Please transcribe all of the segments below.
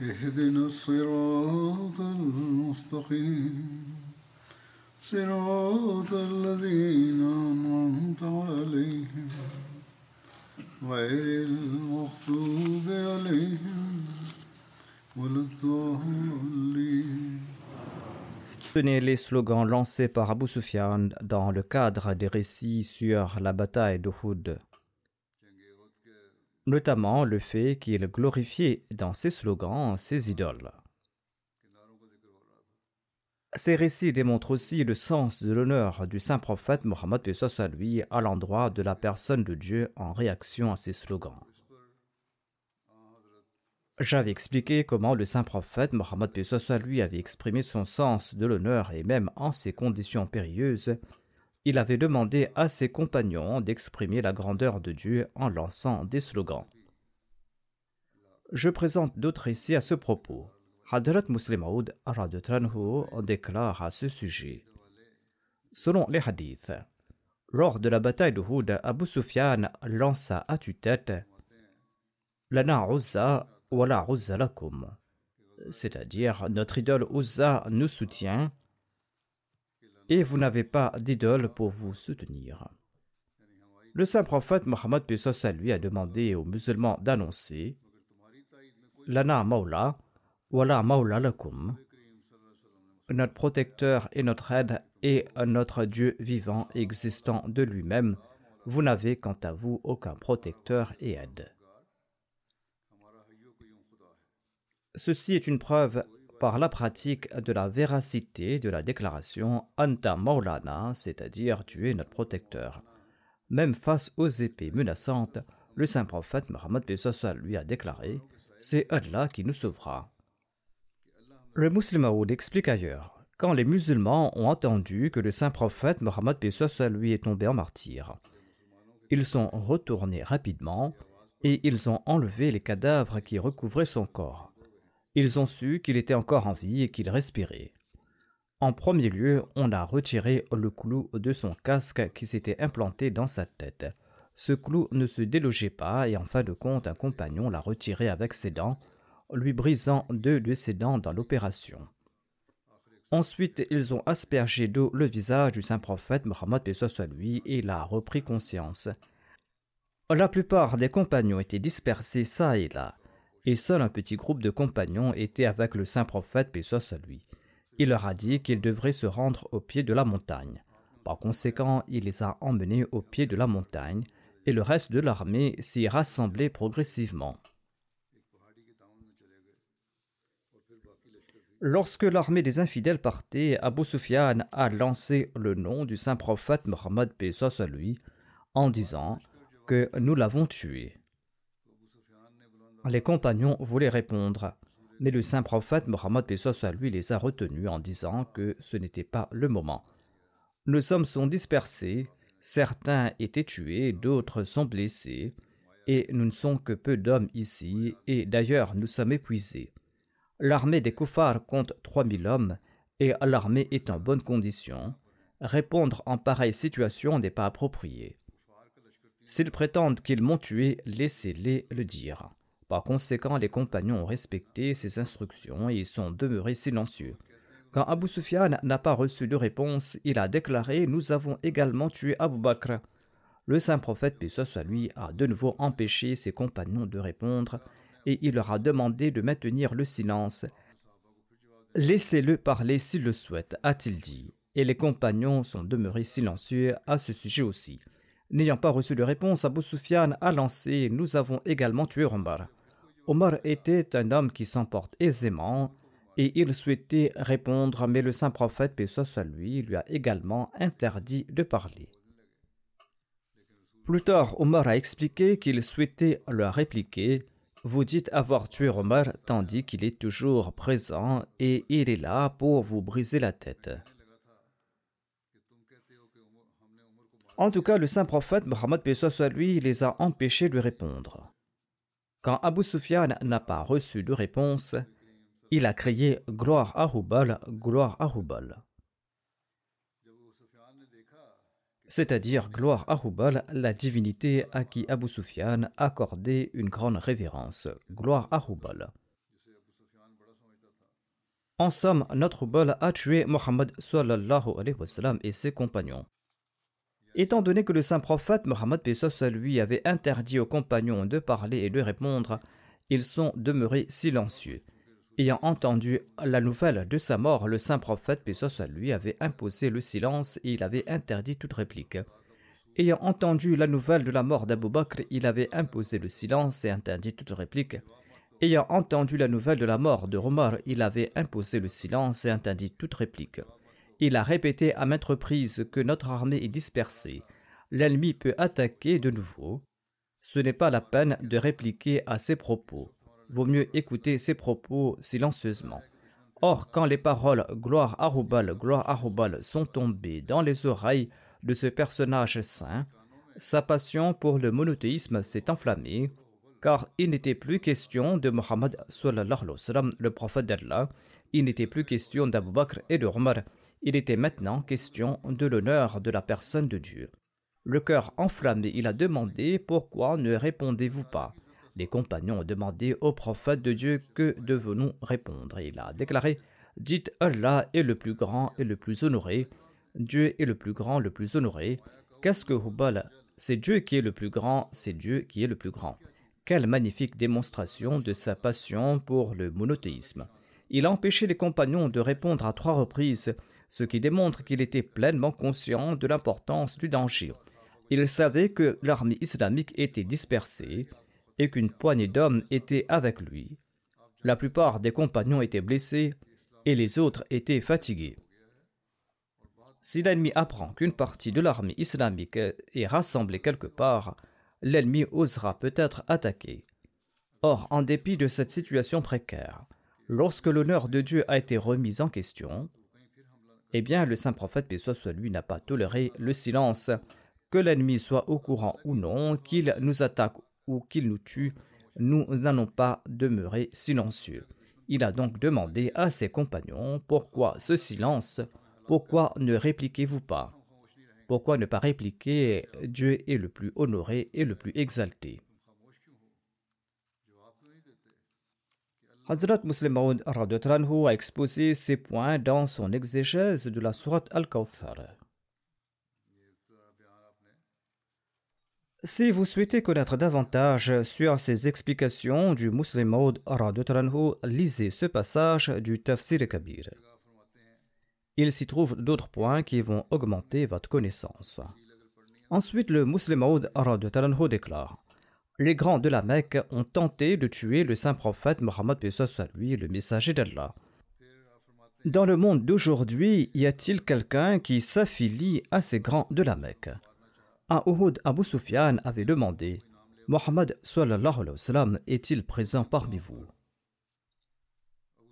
اهدنا الصراط المستقيم صراط الذين أنعمت عليهم غير المغضوب عليهم ولا الضالين Tenez les slogans lancés par Abu Sufyan dans le cadre des récits sur la bataille d'Uhud. Notamment le fait qu'il glorifiait dans ses slogans ses idoles. Ces récits démontrent aussi le sens de l'honneur du saint prophète Mohammed à lui à l'endroit de la personne de Dieu en réaction à ces slogans. J'avais expliqué comment le saint prophète Mohammed à lui avait exprimé son sens de l'honneur et même en ces conditions périlleuses, il avait demandé à ses compagnons d'exprimer la grandeur de Dieu en lançant des slogans. Je présente d'autres récits à ce propos. Hadrat Muslim Aoud déclare à ce sujet. Selon les hadiths, lors de la bataille de Houd, Abu Sufyan lança à tue-tête Lana Uzza wala Uzza lakum, c'est-à-dire notre idole Uzza nous soutient et vous n'avez pas d'idole pour vous soutenir. Le saint prophète Mohammed lui a demandé aux musulmans d'annoncer Lana Maula Wala Maula lakum. Notre protecteur et notre aide et notre Dieu vivant existant de lui-même. Vous n'avez quant à vous aucun protecteur et aide. Ceci est une preuve par la pratique de la véracité de la déclaration Anta Maulana, c'est-à-dire tu es notre protecteur. Même face aux épées menaçantes, le saint prophète Mohammed lui a déclaré C'est Allah qui nous sauvera. Le musulman explique ailleurs quand les musulmans ont entendu que le saint prophète Mohammed lui est tombé en martyr, ils sont retournés rapidement et ils ont enlevé les cadavres qui recouvraient son corps. Ils ont su qu'il était encore en vie et qu'il respirait. En premier lieu, on a retiré le clou de son casque qui s'était implanté dans sa tête. Ce clou ne se délogeait pas et en fin de compte, un compagnon l'a retiré avec ses dents, lui brisant deux de ses dents dans l'opération. Ensuite, ils ont aspergé d'eau le visage du saint prophète Mohammed soit lui et il a repris conscience. La plupart des compagnons étaient dispersés ça et là et seul un petit groupe de compagnons était avec le saint prophète, paix soit lui. Il leur a dit qu'ils devraient se rendre au pied de la montagne. Par conséquent, il les a emmenés au pied de la montagne, et le reste de l'armée s'y rassemblait progressivement. Lorsque l'armée des infidèles partait, Abu Sufyan a lancé le nom du saint prophète Mohammed paix soit lui, en disant que nous l'avons tué. Les compagnons voulaient répondre, mais le saint prophète Mohammed à lui les a retenus en disant que ce n'était pas le moment. Nos hommes sont dispersés, certains étaient tués, d'autres sont blessés, et nous ne sommes que peu d'hommes ici, et d'ailleurs nous sommes épuisés. L'armée des Koufars compte 3000 hommes, et l'armée est en bonne condition. Répondre en pareille situation n'est pas approprié. S'ils prétendent qu'ils m'ont tué, laissez-les le dire. Par conséquent, les compagnons ont respecté ces instructions et sont demeurés silencieux. Quand Abu Sufyan n'a pas reçu de réponse, il a déclaré Nous avons également tué Abu Bakr. Le saint prophète, paix soit lui, a de nouveau empêché ses compagnons de répondre et il leur a demandé de maintenir le silence. Laissez-le parler s'il le souhaite, a-t-il dit. Et les compagnons sont demeurés silencieux à ce sujet aussi. N'ayant pas reçu de réponse, Abu Sufyan a lancé Nous avons également tué Omar. Omar était un homme qui s'emporte aisément et il souhaitait répondre, mais le saint prophète, paix soit lui, lui a également interdit de parler. Plus tard, Omar a expliqué qu'il souhaitait leur répliquer Vous dites avoir tué Omar tandis qu'il est toujours présent et il est là pour vous briser la tête. En tout cas, le saint prophète Mohammed soit lui les a empêchés de répondre. Quand Abu Sufyan n'a pas reçu de réponse, il a crié Gloire à Hubal, gloire à Hubal. C'est-à-dire gloire à Hubal, la divinité à qui Abu Sufyan accordait une grande révérence. Gloire à Hubal. En somme, notre Hubal a tué Mohammed et ses compagnons. Étant donné que le saint prophète Mohammed lui avait interdit aux compagnons de parler et de répondre, ils sont demeurés silencieux. Ayant entendu la nouvelle de sa mort, le saint prophète lui avait imposé le silence et il avait interdit toute réplique. Ayant entendu la nouvelle de la mort d'Abou Bakr, il avait imposé le silence et interdit toute réplique. Ayant entendu la nouvelle de la mort de Omar, il avait imposé le silence et interdit toute réplique. Il a répété à maintes reprises que notre armée est dispersée. L'ennemi peut attaquer de nouveau. Ce n'est pas la peine de répliquer à ses propos. Vaut mieux écouter ses propos silencieusement. Or, quand les paroles gloire à Roubal, gloire à Roubal sont tombées dans les oreilles de ce personnage saint, sa passion pour le monothéisme s'est enflammée, car il n'était plus question de Mohammed, le prophète d'Allah, il n'était plus question d'Abu Bakr et de Omar, il était maintenant question de l'honneur de la personne de Dieu. Le cœur enflammé, il a demandé Pourquoi ne répondez-vous pas? Les compagnons ont demandé au prophète de Dieu Que devons-nous répondre? Il a déclaré Dites Allah est le plus grand et le plus honoré. Dieu est le plus grand, le plus honoré. Qu'est-ce que Hubal? C'est Dieu qui est le plus grand, c'est Dieu qui est le plus grand. Quelle magnifique démonstration de sa passion pour le monothéisme. Il a empêché les compagnons de répondre à trois reprises ce qui démontre qu'il était pleinement conscient de l'importance du danger. Il savait que l'armée islamique était dispersée et qu'une poignée d'hommes était avec lui. La plupart des compagnons étaient blessés et les autres étaient fatigués. Si l'ennemi apprend qu'une partie de l'armée islamique est rassemblée quelque part, l'ennemi osera peut-être attaquer. Or, en dépit de cette situation précaire, lorsque l'honneur de Dieu a été remis en question, eh bien, le saint prophète, paix soit lui, n'a pas toléré le silence. Que l'ennemi soit au courant ou non, qu'il nous attaque ou qu'il nous tue, nous n'allons pas demeurer silencieux. Il a donc demandé à ses compagnons Pourquoi ce silence? Pourquoi ne répliquez-vous pas? Pourquoi ne pas répliquer? Dieu est le plus honoré et le plus exalté Hazrat Muslim Maud a exposé ces points dans son exégèse de la Sourate Al-Kawthar. Si vous souhaitez connaître davantage sur ces explications du Muslim Maud lisez ce passage du Tafsir Kabir. Il s'y trouve d'autres points qui vont augmenter votre connaissance. Ensuite, le Muslim Maud déclare les grands de la Mecque ont tenté de tuer le saint prophète Mohammed lui, le messager d'Allah. Dans le monde d'aujourd'hui, y a-t-il quelqu'un qui s'affilie à ces grands de la Mecque? À Uhud, Abu Sufyan avait demandé Mohammed est-il présent parmi vous?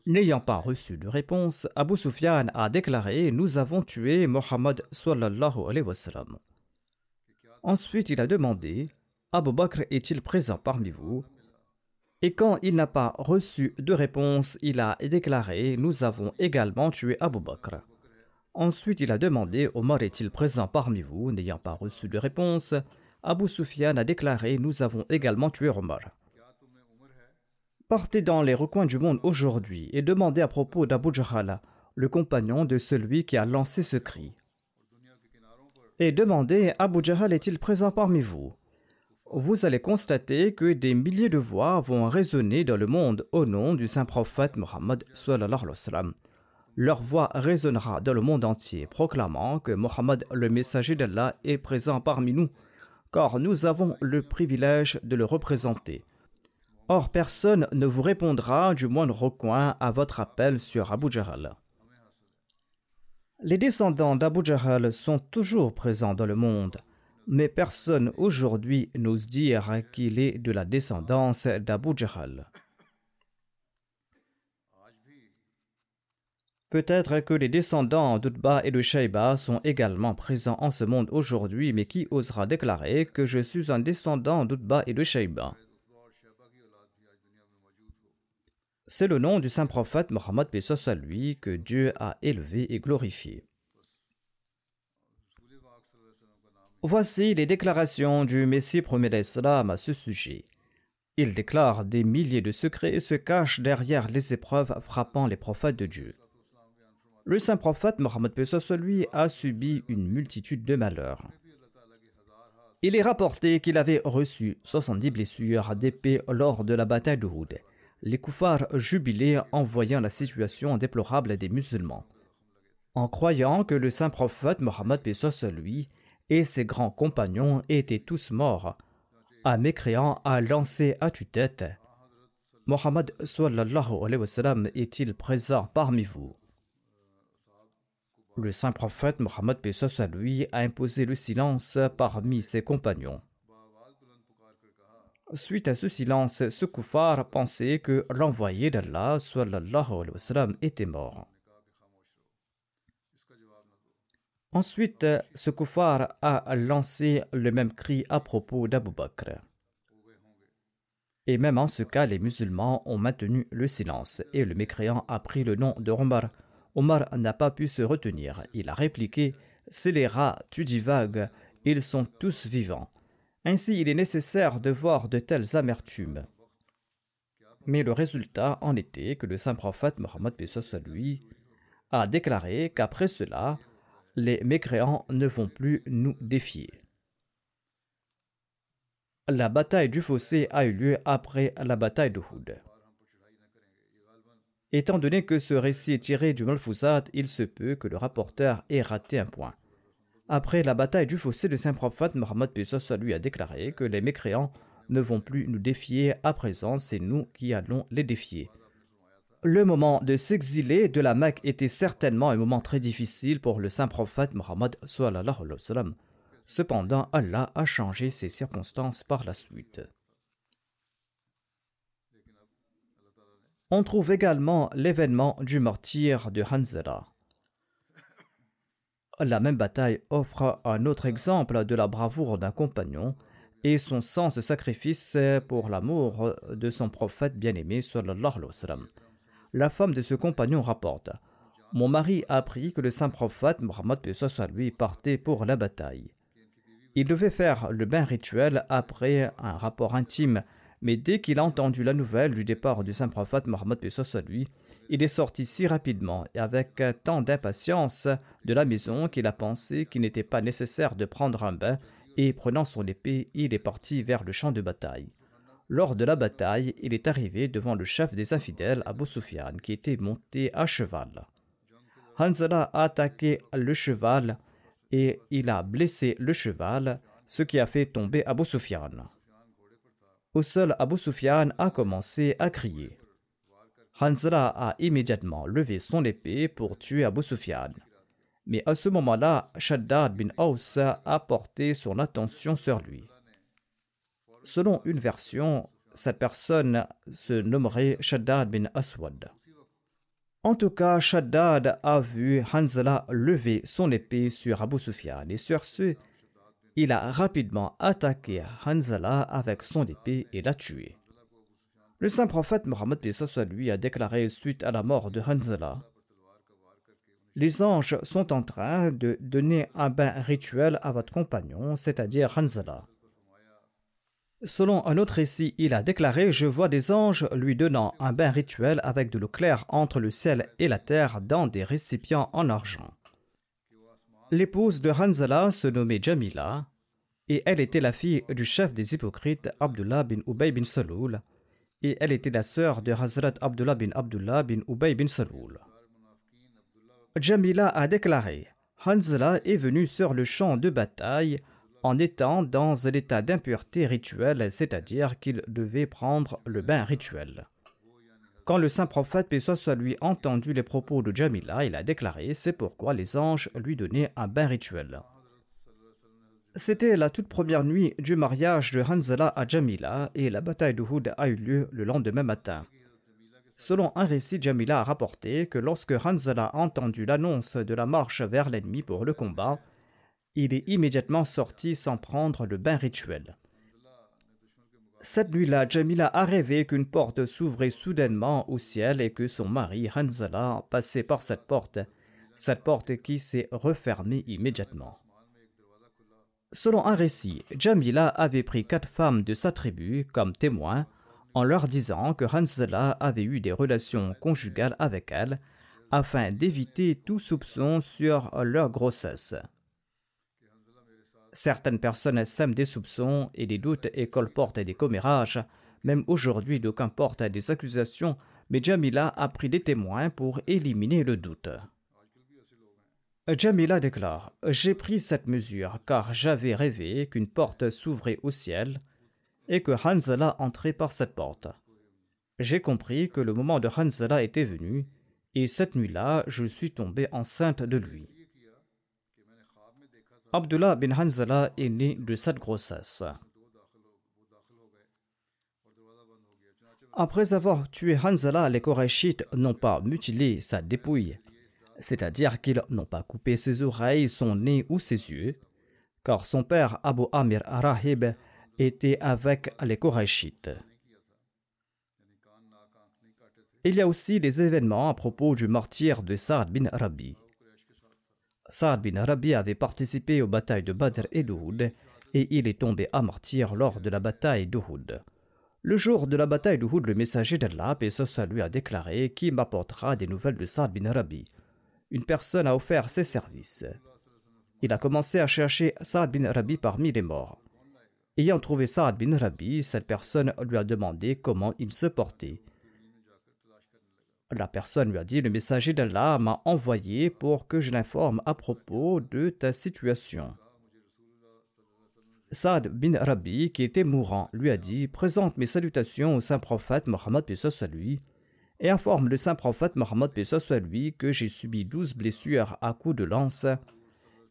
N'ayant pas reçu de réponse, Abu Sufyan a déclaré Nous avons tué Mohammed. Ensuite, il a demandé Abu Bakr est-il présent parmi vous? Et quand il n'a pas reçu de réponse, il a déclaré Nous avons également tué Abu Bakr. Ensuite, il a demandé Omar est-il présent parmi vous N'ayant pas reçu de réponse, Abu Sufyan a déclaré Nous avons également tué Omar. Partez dans les recoins du monde aujourd'hui et demandez à propos d'Abu Jahal, le compagnon de celui qui a lancé ce cri. Et demandez Abu Jahal est-il présent parmi vous? Vous allez constater que des milliers de voix vont résonner dans le monde au nom du saint prophète Mohammed. Leur voix résonnera dans le monde entier, proclamant que Mohammed, le messager d'Allah, est présent parmi nous, car nous avons le privilège de le représenter. Or, personne ne vous répondra du moindre recoin à votre appel sur Abu Jahl. Les descendants d'Abu Jahl sont toujours présents dans le monde mais personne aujourd'hui n'ose dire qu'il est de la descendance d'Abu Jahl. Peut-être que les descendants d'Utba et de Shaiba sont également présents en ce monde aujourd'hui, mais qui osera déclarer que je suis un descendant d'Utba et de Shaiba C'est le nom du saint prophète Mohammed Pesos à lui que Dieu a élevé et glorifié. Voici les déclarations du Messie premier d'Islam à ce sujet. Il déclare des milliers de secrets et se cache derrière les épreuves frappant les prophètes de Dieu. Le saint prophète Mohammed lui a subi une multitude de malheurs. Il est rapporté qu'il avait reçu 70 blessures d'épée lors de la bataille de Houd. Les koufars jubilaient en voyant la situation déplorable des musulmans. En croyant que le saint prophète Mohammed lui et ses grands compagnons étaient tous morts. Un mécréant a lancé à tue-tête Mohammed est-il présent parmi vous? Le saint prophète Mohammed à lui a imposé le silence parmi ses compagnons. Suite à ce silence, ce koufar pensait que l'envoyé d'Allah était mort. Ensuite, ce koufar a lancé le même cri à propos d'Abu Bakr. Et même en ce cas, les musulmans ont maintenu le silence et le mécréant a pris le nom de Omar. Omar n'a pas pu se retenir. Il a répliqué C'est les rats, tu divagues, ils sont tous vivants. Ainsi, il est nécessaire de voir de telles amertumes. Mais le résultat en était que le saint prophète Mohammed lui a déclaré qu'après cela, les mécréants ne vont plus nous défier. La bataille du fossé a eu lieu après la bataille de Houd. Étant donné que ce récit est tiré du Malfouzat, il se peut que le rapporteur ait raté un point. Après la bataille du fossé, le saint prophète Mohammed Pesos lui a déclaré que les mécréants ne vont plus nous défier à présent, c'est nous qui allons les défier. Le moment de s'exiler de la Mecque était certainement un moment très difficile pour le saint prophète Mohammed. Cependant, Allah a changé ces circonstances par la suite. On trouve également l'événement du martyr de Hanzala. La même bataille offre un autre exemple de la bravoure d'un compagnon et son sens de sacrifice pour l'amour de son prophète bien-aimé la femme de ce compagnon rapporte Mon mari a appris que le saint prophète Mohammed lui partait pour la bataille. Il devait faire le bain rituel après un rapport intime, mais dès qu'il a entendu la nouvelle du départ du saint prophète Mohammed lui, il est sorti si rapidement et avec tant d'impatience de la maison qu'il a pensé qu'il n'était pas nécessaire de prendre un bain et prenant son épée, il est parti vers le champ de bataille. Lors de la bataille, il est arrivé devant le chef des infidèles, Abu Sufyan, qui était monté à cheval. Hanzala a attaqué le cheval et il a blessé le cheval, ce qui a fait tomber Abu Sufyan. Au sol, Abu Sufyan a commencé à crier. Hanzala a immédiatement levé son épée pour tuer Abu Sufyan. Mais à ce moment-là, Shaddad bin Aus a porté son attention sur lui. Selon une version, cette personne se nommerait Shaddad bin Aswad. En tout cas, Shaddad a vu Hanzala lever son épée sur Abu Sufyan et sur ce, il a rapidement attaqué Hanzala avec son épée et l'a tué. Le saint prophète Mohammed lui a déclaré suite à la mort de Hanzala Les anges sont en train de donner un bain rituel à votre compagnon, c'est-à-dire Hanzala. Selon un autre récit, il a déclaré Je vois des anges lui donnant un bain rituel avec de l'eau claire entre le ciel et la terre dans des récipients en argent. L'épouse de Hanzala se nommait Jamila. et elle était la fille du chef des hypocrites Abdullah bin Ubay bin Saloul, et elle était la sœur de Hazrat Abdullah bin Abdullah bin Ubay bin Saloul. Jamila a déclaré Hanzala est venu sur le champ de bataille en étant dans l'état d'impureté rituelle, c'est-à-dire qu'il devait prendre le bain rituel. Quand le saint prophète, soit lui, entendu les propos de Jamila, il a déclaré C'est pourquoi les anges lui donnaient un bain rituel. C'était la toute première nuit du mariage de Hanzala à Jamila et la bataille de Houd a eu lieu le lendemain matin. Selon un récit, Jamila a rapporté que lorsque Hanzala a entendu l'annonce de la marche vers l'ennemi pour le combat, il est immédiatement sorti sans prendre le bain rituel. Cette nuit-là, Jamila a rêvé qu'une porte s'ouvrait soudainement au ciel et que son mari Hanzala passait par cette porte, cette porte qui s'est refermée immédiatement. Selon un récit, Jamila avait pris quatre femmes de sa tribu comme témoins en leur disant que Hanzala avait eu des relations conjugales avec elles afin d'éviter tout soupçon sur leur grossesse. Certaines personnes sèment des soupçons et des doutes et colportent des commérages. Même aujourd'hui, d'aucuns portent des accusations, mais Jamila a pris des témoins pour éliminer le doute. Jamila déclare J'ai pris cette mesure car j'avais rêvé qu'une porte s'ouvrait au ciel et que Hanzala entrait par cette porte. J'ai compris que le moment de Hanzala était venu et cette nuit-là, je suis tombée enceinte de lui. Abdullah bin Hanzala est né de cette grossesse. Après avoir tué Hanzala, les Korachites n'ont pas mutilé sa dépouille c'est-à-dire qu'ils n'ont pas coupé ses oreilles, son nez ou ses yeux, car son père Abu Amir Rahib était avec les Korachites. Il y a aussi des événements à propos du martyr de Saad bin Rabi. Saad bin Rabi avait participé aux batailles de Badr et d'Uhud et il est tombé à martyr lors de la bataille d'Uhud. Le jour de la bataille d'Uhud, le messager d'Allah, et lui a déclaré qui m'apportera des nouvelles de Saad bin Rabi une personne a offert ses services. Il a commencé à chercher Saad bin Rabi parmi les morts. Ayant trouvé Saad bin Rabi, cette personne lui a demandé comment il se portait. La personne lui a dit Le messager d'Allah m'a envoyé pour que je l'informe à propos de ta situation. Saad bin Rabi, qui était mourant, lui a dit Présente mes salutations au saint prophète Mohammed à lui et informe le saint prophète Mohammed soit lui que j'ai subi douze blessures à coups de lance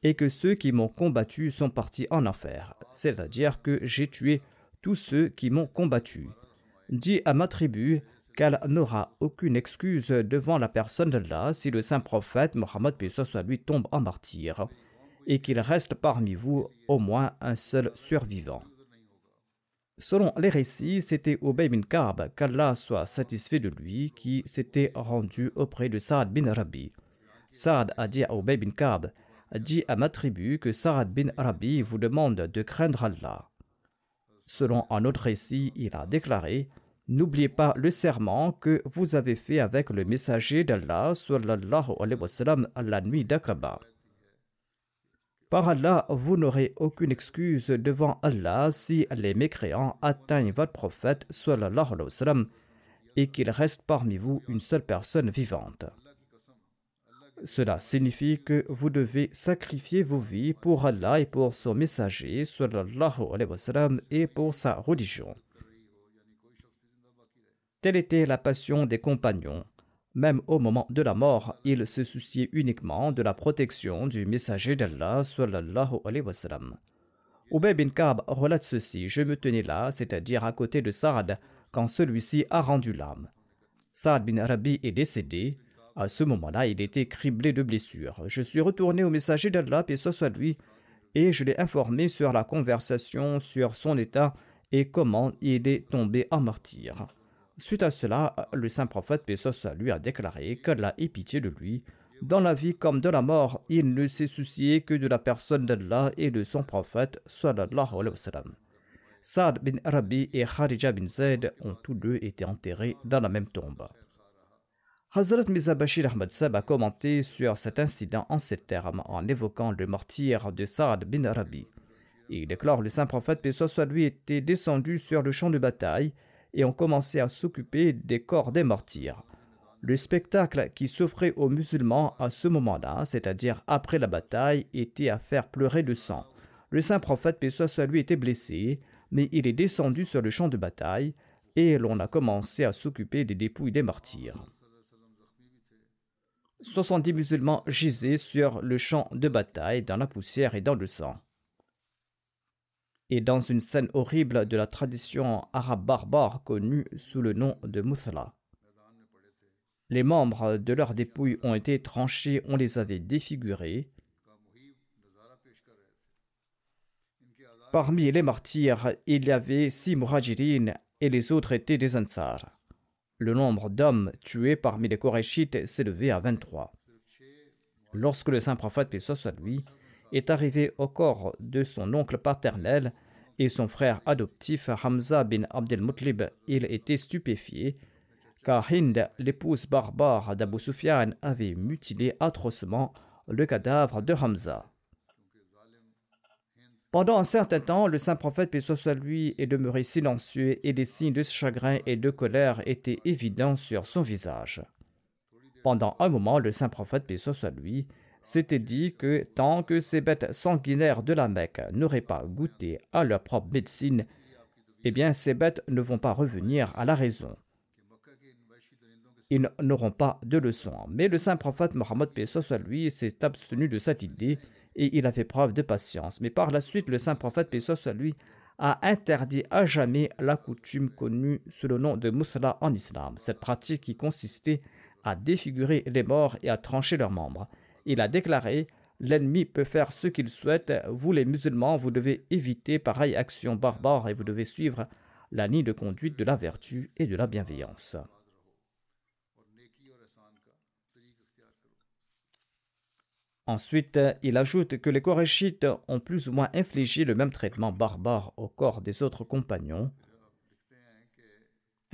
et que ceux qui m'ont combattu sont partis en enfer, c'est-à-dire que j'ai tué tous ceux qui m'ont combattu. Dis à ma tribu qu'elle n'aura aucune excuse devant la personne d'Allah si le saint prophète Mohammed soit lui tombe en martyr et qu'il reste parmi vous au moins un seul survivant. Selon les récits, c'était Ubay bin Ka'b, qu'Allah soit satisfait de lui, qui s'était rendu auprès de Saad bin Rabi. Saad a dit à Ubay bin Ka'b Dis à ma tribu que Saad bin Rabi vous demande de craindre Allah. Selon un autre récit, il a déclaré N'oubliez pas le serment que vous avez fait avec le messager d'Allah sallallahu alayhi wa sallam la nuit d'Aqaba. Par Allah, vous n'aurez aucune excuse devant Allah si les mécréants atteignent votre prophète sallallahu alayhi wa sallam, et qu'il reste parmi vous une seule personne vivante. Cela signifie que vous devez sacrifier vos vies pour Allah et pour son messager sallallahu alayhi wa sallam, et pour sa religion. Telle était la passion des compagnons même au moment de la mort, il se souciait uniquement de la protection du messager d'Allah sallallahu alayhi wa sallam. Bin Kab relate ceci Je me tenais là, c'est-à-dire à côté de Saad, quand celui-ci a rendu l'âme. Saad bin Rabi est décédé. À ce moment-là, il était criblé de blessures. Je suis retourné au messager d'Allah, et ce soit lui, et je l'ai informé sur la conversation, sur son état et comment il est tombé en martyr. Suite à cela, le saint prophète Pesos lui a déclaré qu'Allah ait pitié de lui. Dans la vie comme de la mort, il ne s'est soucié que de la personne d'Allah et de son prophète sallallahu alayhi wa sallam. Saad bin Rabi et Kharija bin Zaid ont tous deux été enterrés dans la même tombe. Hazrat Mirza Bashir Ahmad Sab a commenté sur cet incident en ces termes en évoquant le martyr de Saad bin Rabi. Il déclare le saint prophète, soit lui, était descendu sur le champ de bataille et ont commencé à s'occuper des corps des martyrs. Le spectacle qui s'offrait aux musulmans à ce moment-là, c'est-à-dire après la bataille, était à faire pleurer le sang. Le saint prophète, soit lui, était blessé, mais il est descendu sur le champ de bataille et l'on a commencé à s'occuper des dépouilles des martyrs. 70 musulmans gisaient sur le champ de bataille dans la poussière et dans le sang. Et dans une scène horrible de la tradition arabe barbare connue sous le nom de Muthla. Les membres de leurs dépouilles ont été tranchés, on les avait défigurés. Parmi les martyrs, il y avait six muhajirines et les autres étaient des ansars. Le nombre d'hommes tués parmi les Korachites s'élevait à 23. Lorsque le saint prophète, paix soit lui, est arrivé au corps de son oncle paternel et son frère adoptif Hamza bin Abdel Mutlib, il était stupéfié car Hind, l'épouse barbare d'Abu Sufyan, avait mutilé atrocement le cadavre de Hamza. Pendant un certain temps, le saint prophète, paix soit lui, est demeuré silencieux et des signes de chagrin et de colère étaient évidents sur son visage. Pendant un moment, le saint prophète, paix soit lui, s'était dit que tant que ces bêtes sanguinaires de la Mecque n'auraient pas goûté à leur propre médecine, eh bien ces bêtes ne vont pas revenir à la raison ils n'auront pas de leçon. Mais le saint prophète Mohammed soit lui s'est abstenu de cette idée et il a fait preuve de patience. Mais par la suite, le saint prophète soit lui a interdit à jamais la coutume connue sous le nom de Musla en islam, cette pratique qui consistait à défigurer les morts et à trancher leurs membres. Il a déclaré L'ennemi peut faire ce qu'il souhaite, vous les musulmans, vous devez éviter pareille action barbare et vous devez suivre la ligne de conduite de la vertu et de la bienveillance. Ensuite, il ajoute que les Korachites ont plus ou moins infligé le même traitement barbare au corps des autres compagnons.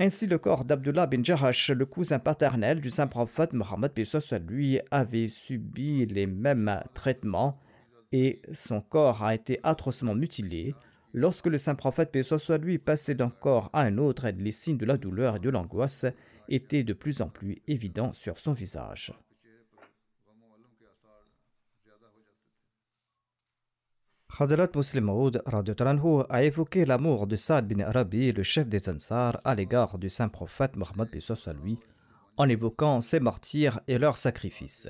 Ainsi, le corps d'Abdullah bin Jahash, le cousin paternel du saint prophète Mohammed lui, avait subi les mêmes traitements et son corps a été atrocement mutilé. Lorsque le saint prophète lui passait d'un corps à un autre, les signes de la douleur et de l'angoisse étaient de plus en plus évidents sur son visage. Khadrat Muslim Maud a évoqué l'amour de Saad bin Arabi, le chef des Ansar, à l'égard du saint prophète Mohammed lui, en évoquant ses martyrs et leurs sacrifices.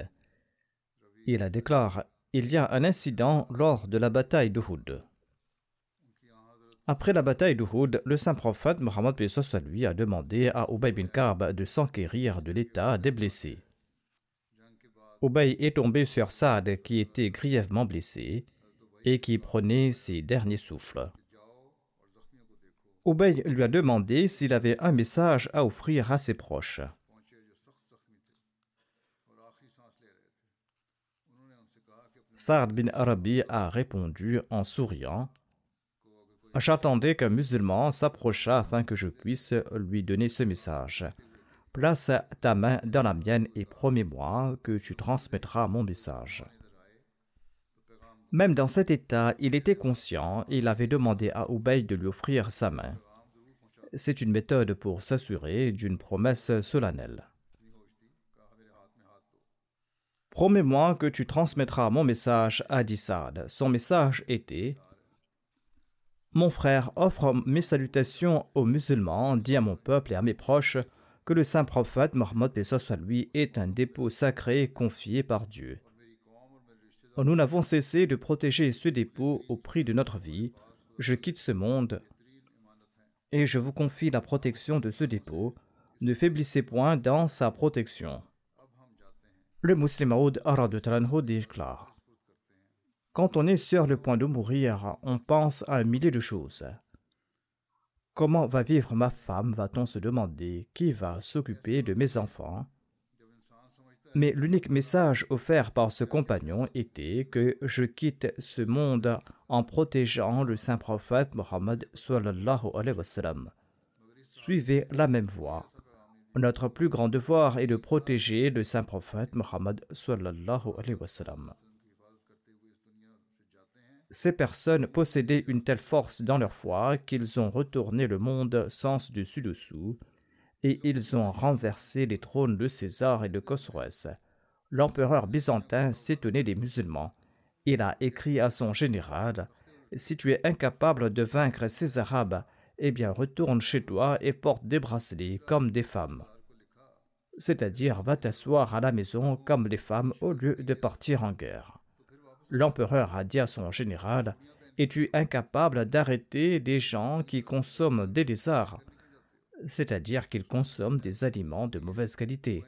Il a déclaré Il y a un incident lors de la bataille d'Uhud. Après la bataille d'Uhud, le saint prophète Mohammed lui a demandé à Ubay bin Ka'b de s'enquérir de l'état des blessés. Ubay est tombé sur Saad qui était grièvement blessé et qui prenait ses derniers souffles. Obey lui a demandé s'il avait un message à offrir à ses proches. Saad bin Arabi a répondu en souriant J'attendais qu'un musulman s'approchât afin que je puisse lui donner ce message. Place ta main dans la mienne et promets-moi que tu transmettras mon message. Même dans cet état, il était conscient il avait demandé à Ubay de lui offrir sa main. C'est une méthode pour s'assurer d'une promesse solennelle. Promets-moi que tu transmettras mon message à Dissad. Son message était Mon frère offre mes salutations aux musulmans, dis à mon peuple et à mes proches que le saint prophète Mohammed lui est un dépôt sacré confié par Dieu. Nous n'avons cessé de protéger ce dépôt au prix de notre vie. Je quitte ce monde et je vous confie la protection de ce dépôt. Ne faiblissez point dans sa protection. Le musulman Aoud Talanho déclare Quand on est sur le point de mourir, on pense à un millier de choses. Comment va vivre ma femme? Va-t-on se demander Qui va s'occuper de mes enfants? Mais l'unique message offert par ce compagnon était que je quitte ce monde en protégeant le saint prophète Mohammed Suivez la même voie. Notre plus grand devoir est de protéger le saint prophète Mohammed Ces personnes possédaient une telle force dans leur foi qu'ils ont retourné le monde sens dessus-dessous et ils ont renversé les trônes de César et de Khosroès. L'empereur byzantin s'étonnait des musulmans. Il a écrit à son général Si tu es incapable de vaincre ces Arabes, eh bien retourne chez toi et porte des bracelets comme des femmes. C'est-à-dire va t'asseoir à la maison comme les femmes au lieu de partir en guerre. L'empereur a dit à son général Es-tu incapable d'arrêter des gens qui consomment des lézards? C'est-à-dire qu'ils consomment des aliments de mauvaise qualité.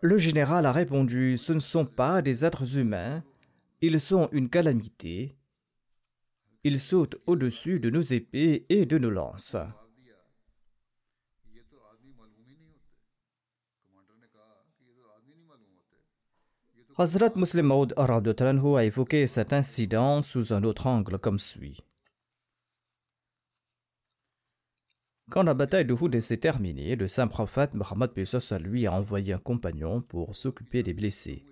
Le général a répondu Ce ne sont pas des êtres humains, ils sont une calamité. Ils sautent au-dessus de nos épées et de nos lances. Hazrat Muslim Maud a évoqué cet incident sous un autre angle comme suit. Quand la bataille de Houd s'est terminée, le saint prophète Mohammed lui a envoyé un compagnon pour s'occuper des blessés.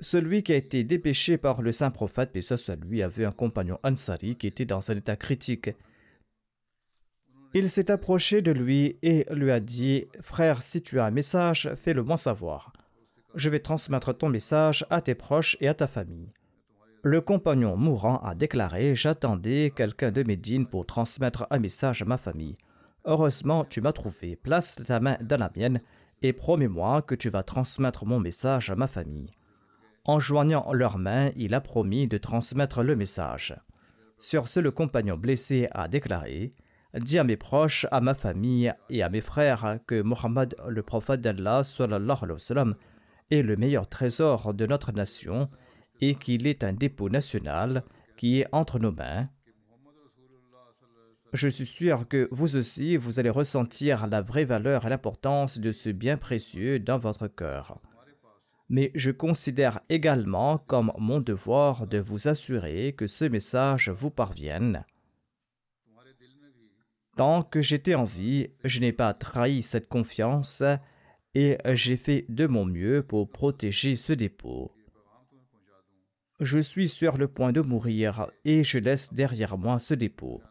Celui qui a été dépêché par le saint prophète lui avait un compagnon Ansari qui était dans un état critique. Il s'est approché de lui et lui a dit Frère, si tu as un message, fais-le moi savoir je vais transmettre ton message à tes proches et à ta famille. Le compagnon mourant a déclaré J'attendais quelqu'un de Médine pour transmettre un message à ma famille. Heureusement, tu m'as trouvé. Place ta main dans la mienne et promets-moi que tu vas transmettre mon message à ma famille. En joignant leurs mains, il a promis de transmettre le message. Sur ce, le compagnon blessé a déclaré Dis à mes proches, à ma famille et à mes frères que Mohammed, le prophète d'Allah, est le meilleur trésor de notre nation qu'il est un dépôt national qui est entre nos mains. Je suis sûr que vous aussi, vous allez ressentir la vraie valeur et l'importance de ce bien précieux dans votre cœur. Mais je considère également comme mon devoir de vous assurer que ce message vous parvienne. Tant que j'étais en vie, je n'ai pas trahi cette confiance et j'ai fait de mon mieux pour protéger ce dépôt. Je suis sur le point de mourir et je laisse derrière moi ce dépôt.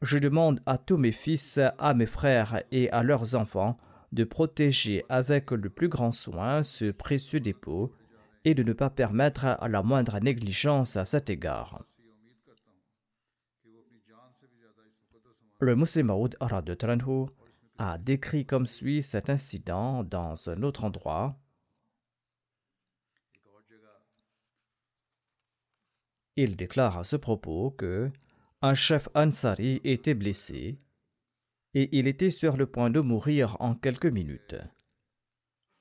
Je demande à tous mes fils, à mes frères et à leurs enfants de protéger avec le plus grand soin ce précieux dépôt et de ne pas permettre à la moindre négligence à cet égard. Le musulman de a décrit comme suit cet incident dans un autre endroit. Il déclare à ce propos que un chef Ansari était blessé et il était sur le point de mourir en quelques minutes.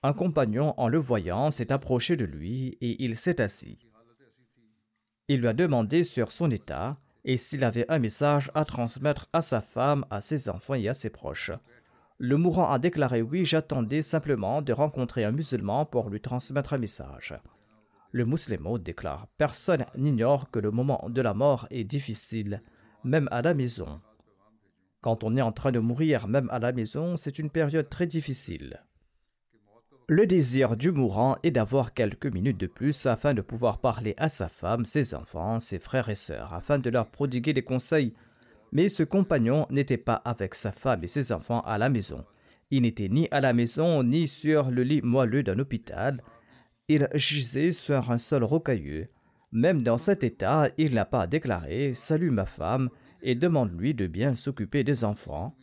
Un compagnon, en le voyant, s'est approché de lui et il s'est assis. Il lui a demandé sur son état et s'il avait un message à transmettre à sa femme, à ses enfants et à ses proches. Le mourant a déclaré oui, j'attendais simplement de rencontrer un musulman pour lui transmettre un message. Le musulman déclare Personne n'ignore que le moment de la mort est difficile, même à la maison. Quand on est en train de mourir, même à la maison, c'est une période très difficile. Le désir du mourant est d'avoir quelques minutes de plus afin de pouvoir parler à sa femme, ses enfants, ses frères et sœurs, afin de leur prodiguer des conseils mais ce compagnon n'était pas avec sa femme et ses enfants à la maison. Il n'était ni à la maison ni sur le lit moelleux d'un hôpital. Il gisait sur un sol rocailleux. Même dans cet état, il n'a pas déclaré Salut ma femme et demande-lui de bien s'occuper des enfants.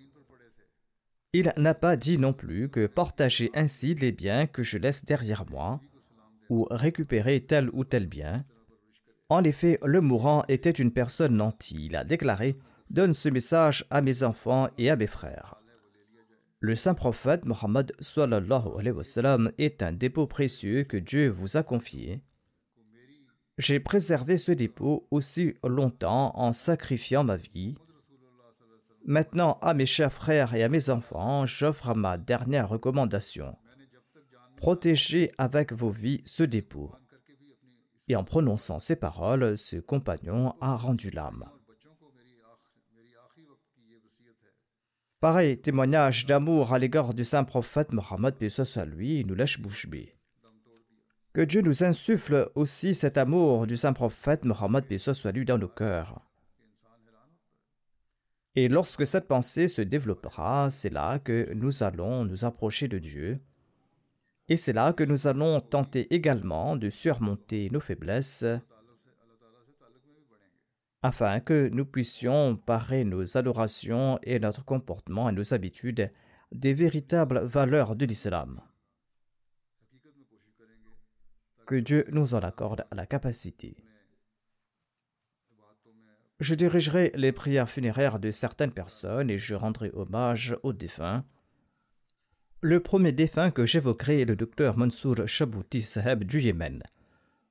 Il n'a pas dit non plus que partager ainsi les biens que je laisse derrière moi, ou récupérer tel ou tel bien. En effet, le mourant était une personne nantie. Il a déclaré Donne ce message à mes enfants et à mes frères. Le saint prophète Mohammed est un dépôt précieux que Dieu vous a confié. J'ai préservé ce dépôt aussi longtemps en sacrifiant ma vie. Maintenant, à mes chers frères et à mes enfants, j'offre ma dernière recommandation. Protégez avec vos vies ce dépôt. Et en prononçant ces paroles, ce compagnon a rendu l'âme. Pareil témoignage d'amour à l'égard du saint prophète Mohammed à nous lâche bouche bée. Que Dieu nous insuffle aussi cet amour du saint prophète Mohammed soit dans nos cœurs. Et lorsque cette pensée se développera, c'est là que nous allons nous approcher de Dieu. Et c'est là que nous allons tenter également de surmonter nos faiblesses afin que nous puissions parer nos adorations et notre comportement et nos habitudes des véritables valeurs de l'islam. Que Dieu nous en accorde la capacité. Je dirigerai les prières funéraires de certaines personnes et je rendrai hommage aux défunts. Le premier défunt que j'évoquerai est le docteur Mansour Shabouti Saheb du Yémen.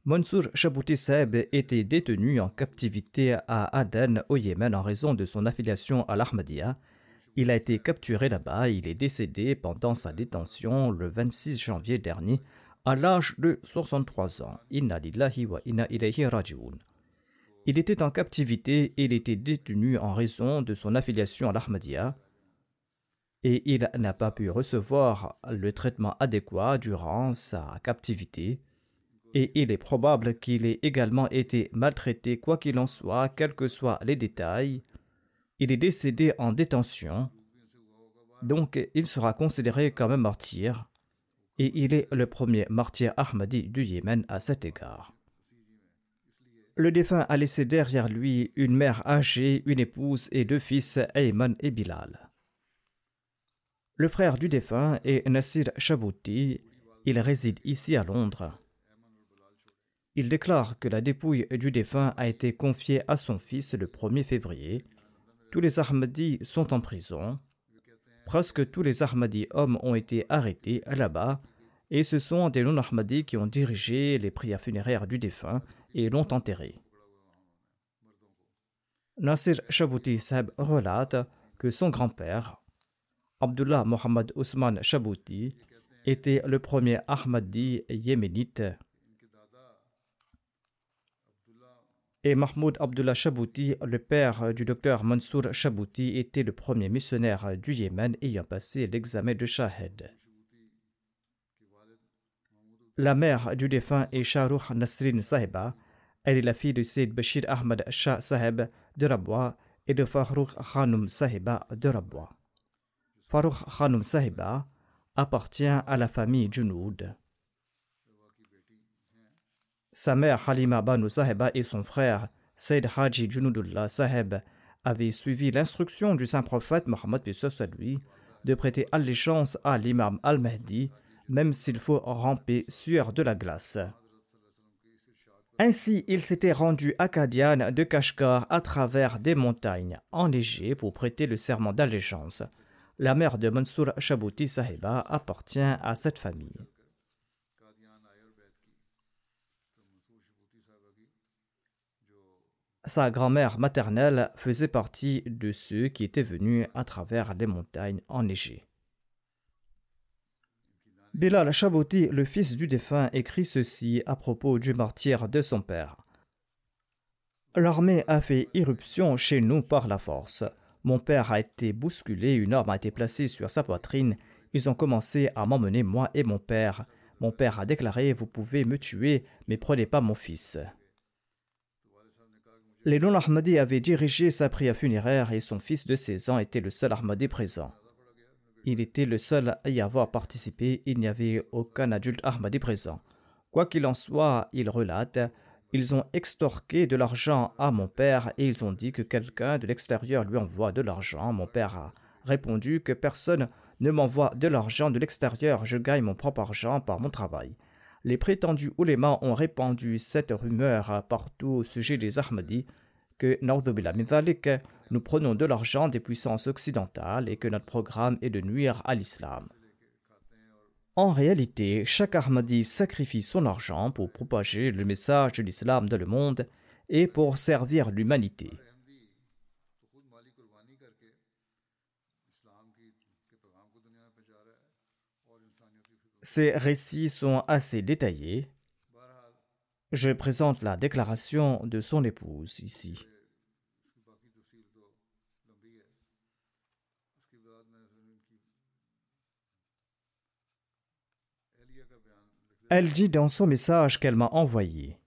Mansour Shabouti Saheb était détenu en captivité à Aden au Yémen en raison de son affiliation à l'Ahmadiyya. Il a été capturé là-bas il est décédé pendant sa détention le 26 janvier dernier à l'âge de 63 ans. Il était en captivité et il était détenu en raison de son affiliation à l'Ahmadiyya et il n'a pas pu recevoir le traitement adéquat durant sa captivité et il est probable qu'il ait également été maltraité quoi qu'il en soit, quels que soient les détails. Il est décédé en détention, donc il sera considéré comme un martyr et il est le premier martyr Ahmadi du Yémen à cet égard. Le défunt a laissé derrière lui une mère âgée, une épouse et deux fils, Ayman et Bilal. Le frère du défunt est Nasir Shabouti. Il réside ici à Londres. Il déclare que la dépouille du défunt a été confiée à son fils le 1er février. Tous les Ahmadis sont en prison. Presque tous les Ahmadis hommes ont été arrêtés là-bas et ce sont des non-Ahmadis qui ont dirigé les prières funéraires du défunt et l'ont enterré. Nasir Shabouti Seb relate que son grand-père, Abdullah Mohammad Ousmane Shabouti, était le premier Ahmadi yéménite. Et Mahmoud Abdullah Shabouti, le père du docteur Mansour Shabouti, était le premier missionnaire du Yémen ayant passé l'examen de Shahed. La mère du défunt est Shahrukh Nasrin Sahiba. Elle est la fille de Sayyid Bashir Ahmad Shah Sahib de Rabwa et de Farouk Khanum Sahiba de Rabwa. Farouk Khanum Sahiba appartient à la famille Junoud. Sa mère Halima Banu Sahiba et son frère Sayyid Haji Junudullah Sahib avaient suivi l'instruction du saint prophète Mohammed lui de prêter allégeance à l'imam al-Mahdi même s'il faut ramper sur de la glace. Ainsi, il s'était rendu à Kadian de Kashgar à travers des montagnes enneigées pour prêter le serment d'allégeance. La mère de Mansour Shabouti Sahiba appartient à cette famille. Sa grand-mère maternelle faisait partie de ceux qui étaient venus à travers les montagnes enneigées. Bilal Shabouti, le fils du défunt, écrit ceci à propos du martyr de son père. L'armée a fait irruption chez nous par la force. Mon père a été bousculé, une arme a été placée sur sa poitrine. Ils ont commencé à m'emmener, moi et mon père. Mon père a déclaré Vous pouvez me tuer, mais prenez pas mon fils. Les non-Ahmadis avaient dirigé sa prière funéraire et son fils de 16 ans était le seul Ahmadi présent. Il était le seul à y avoir participé, il n'y avait aucun adulte Ahmadi présent. Quoi qu'il en soit, il relate Ils ont extorqué de l'argent à mon père et ils ont dit que quelqu'un de l'extérieur lui envoie de l'argent. Mon père a répondu que personne ne m'envoie de l'argent de l'extérieur, je gagne mon propre argent par mon travail. Les prétendus oulémas ont répandu cette rumeur partout au sujet des Ahmadis que nous prenons de l'argent des puissances occidentales et que notre programme est de nuire à l'islam. En réalité, chaque Ahmadi sacrifie son argent pour propager le message de l'islam dans le monde et pour servir l'humanité. Ces récits sont assez détaillés. Je présente la déclaration de son épouse ici. Elle dit dans son message qu'elle m'a envoyé.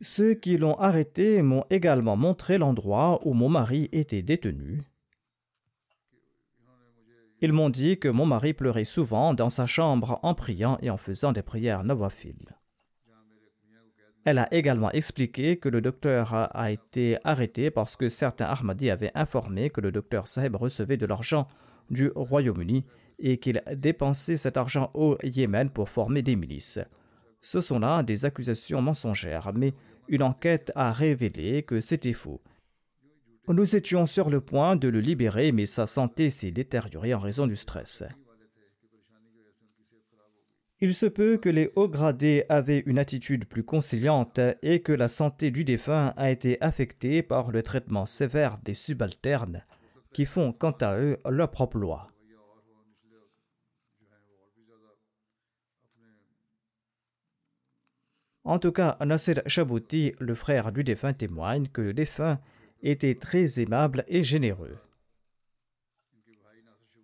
Ceux qui l'ont arrêté m'ont également montré l'endroit où mon mari était détenu. Ils m'ont dit que mon mari pleurait souvent dans sa chambre en priant et en faisant des prières nawafil. Elle a également expliqué que le docteur a été arrêté parce que certains Ahmadis avaient informé que le docteur Saheb recevait de l'argent du Royaume-Uni et qu'il dépensait cet argent au Yémen pour former des milices. Ce sont là des accusations mensongères, mais une enquête a révélé que c'était faux. Nous étions sur le point de le libérer, mais sa santé s'est détériorée en raison du stress. Il se peut que les hauts gradés avaient une attitude plus conciliante et que la santé du défunt a été affectée par le traitement sévère des subalternes qui font quant à eux leur propre loi. En tout cas, Nasser Chabouti, le frère du défunt, témoigne que le défunt était très aimable et généreux.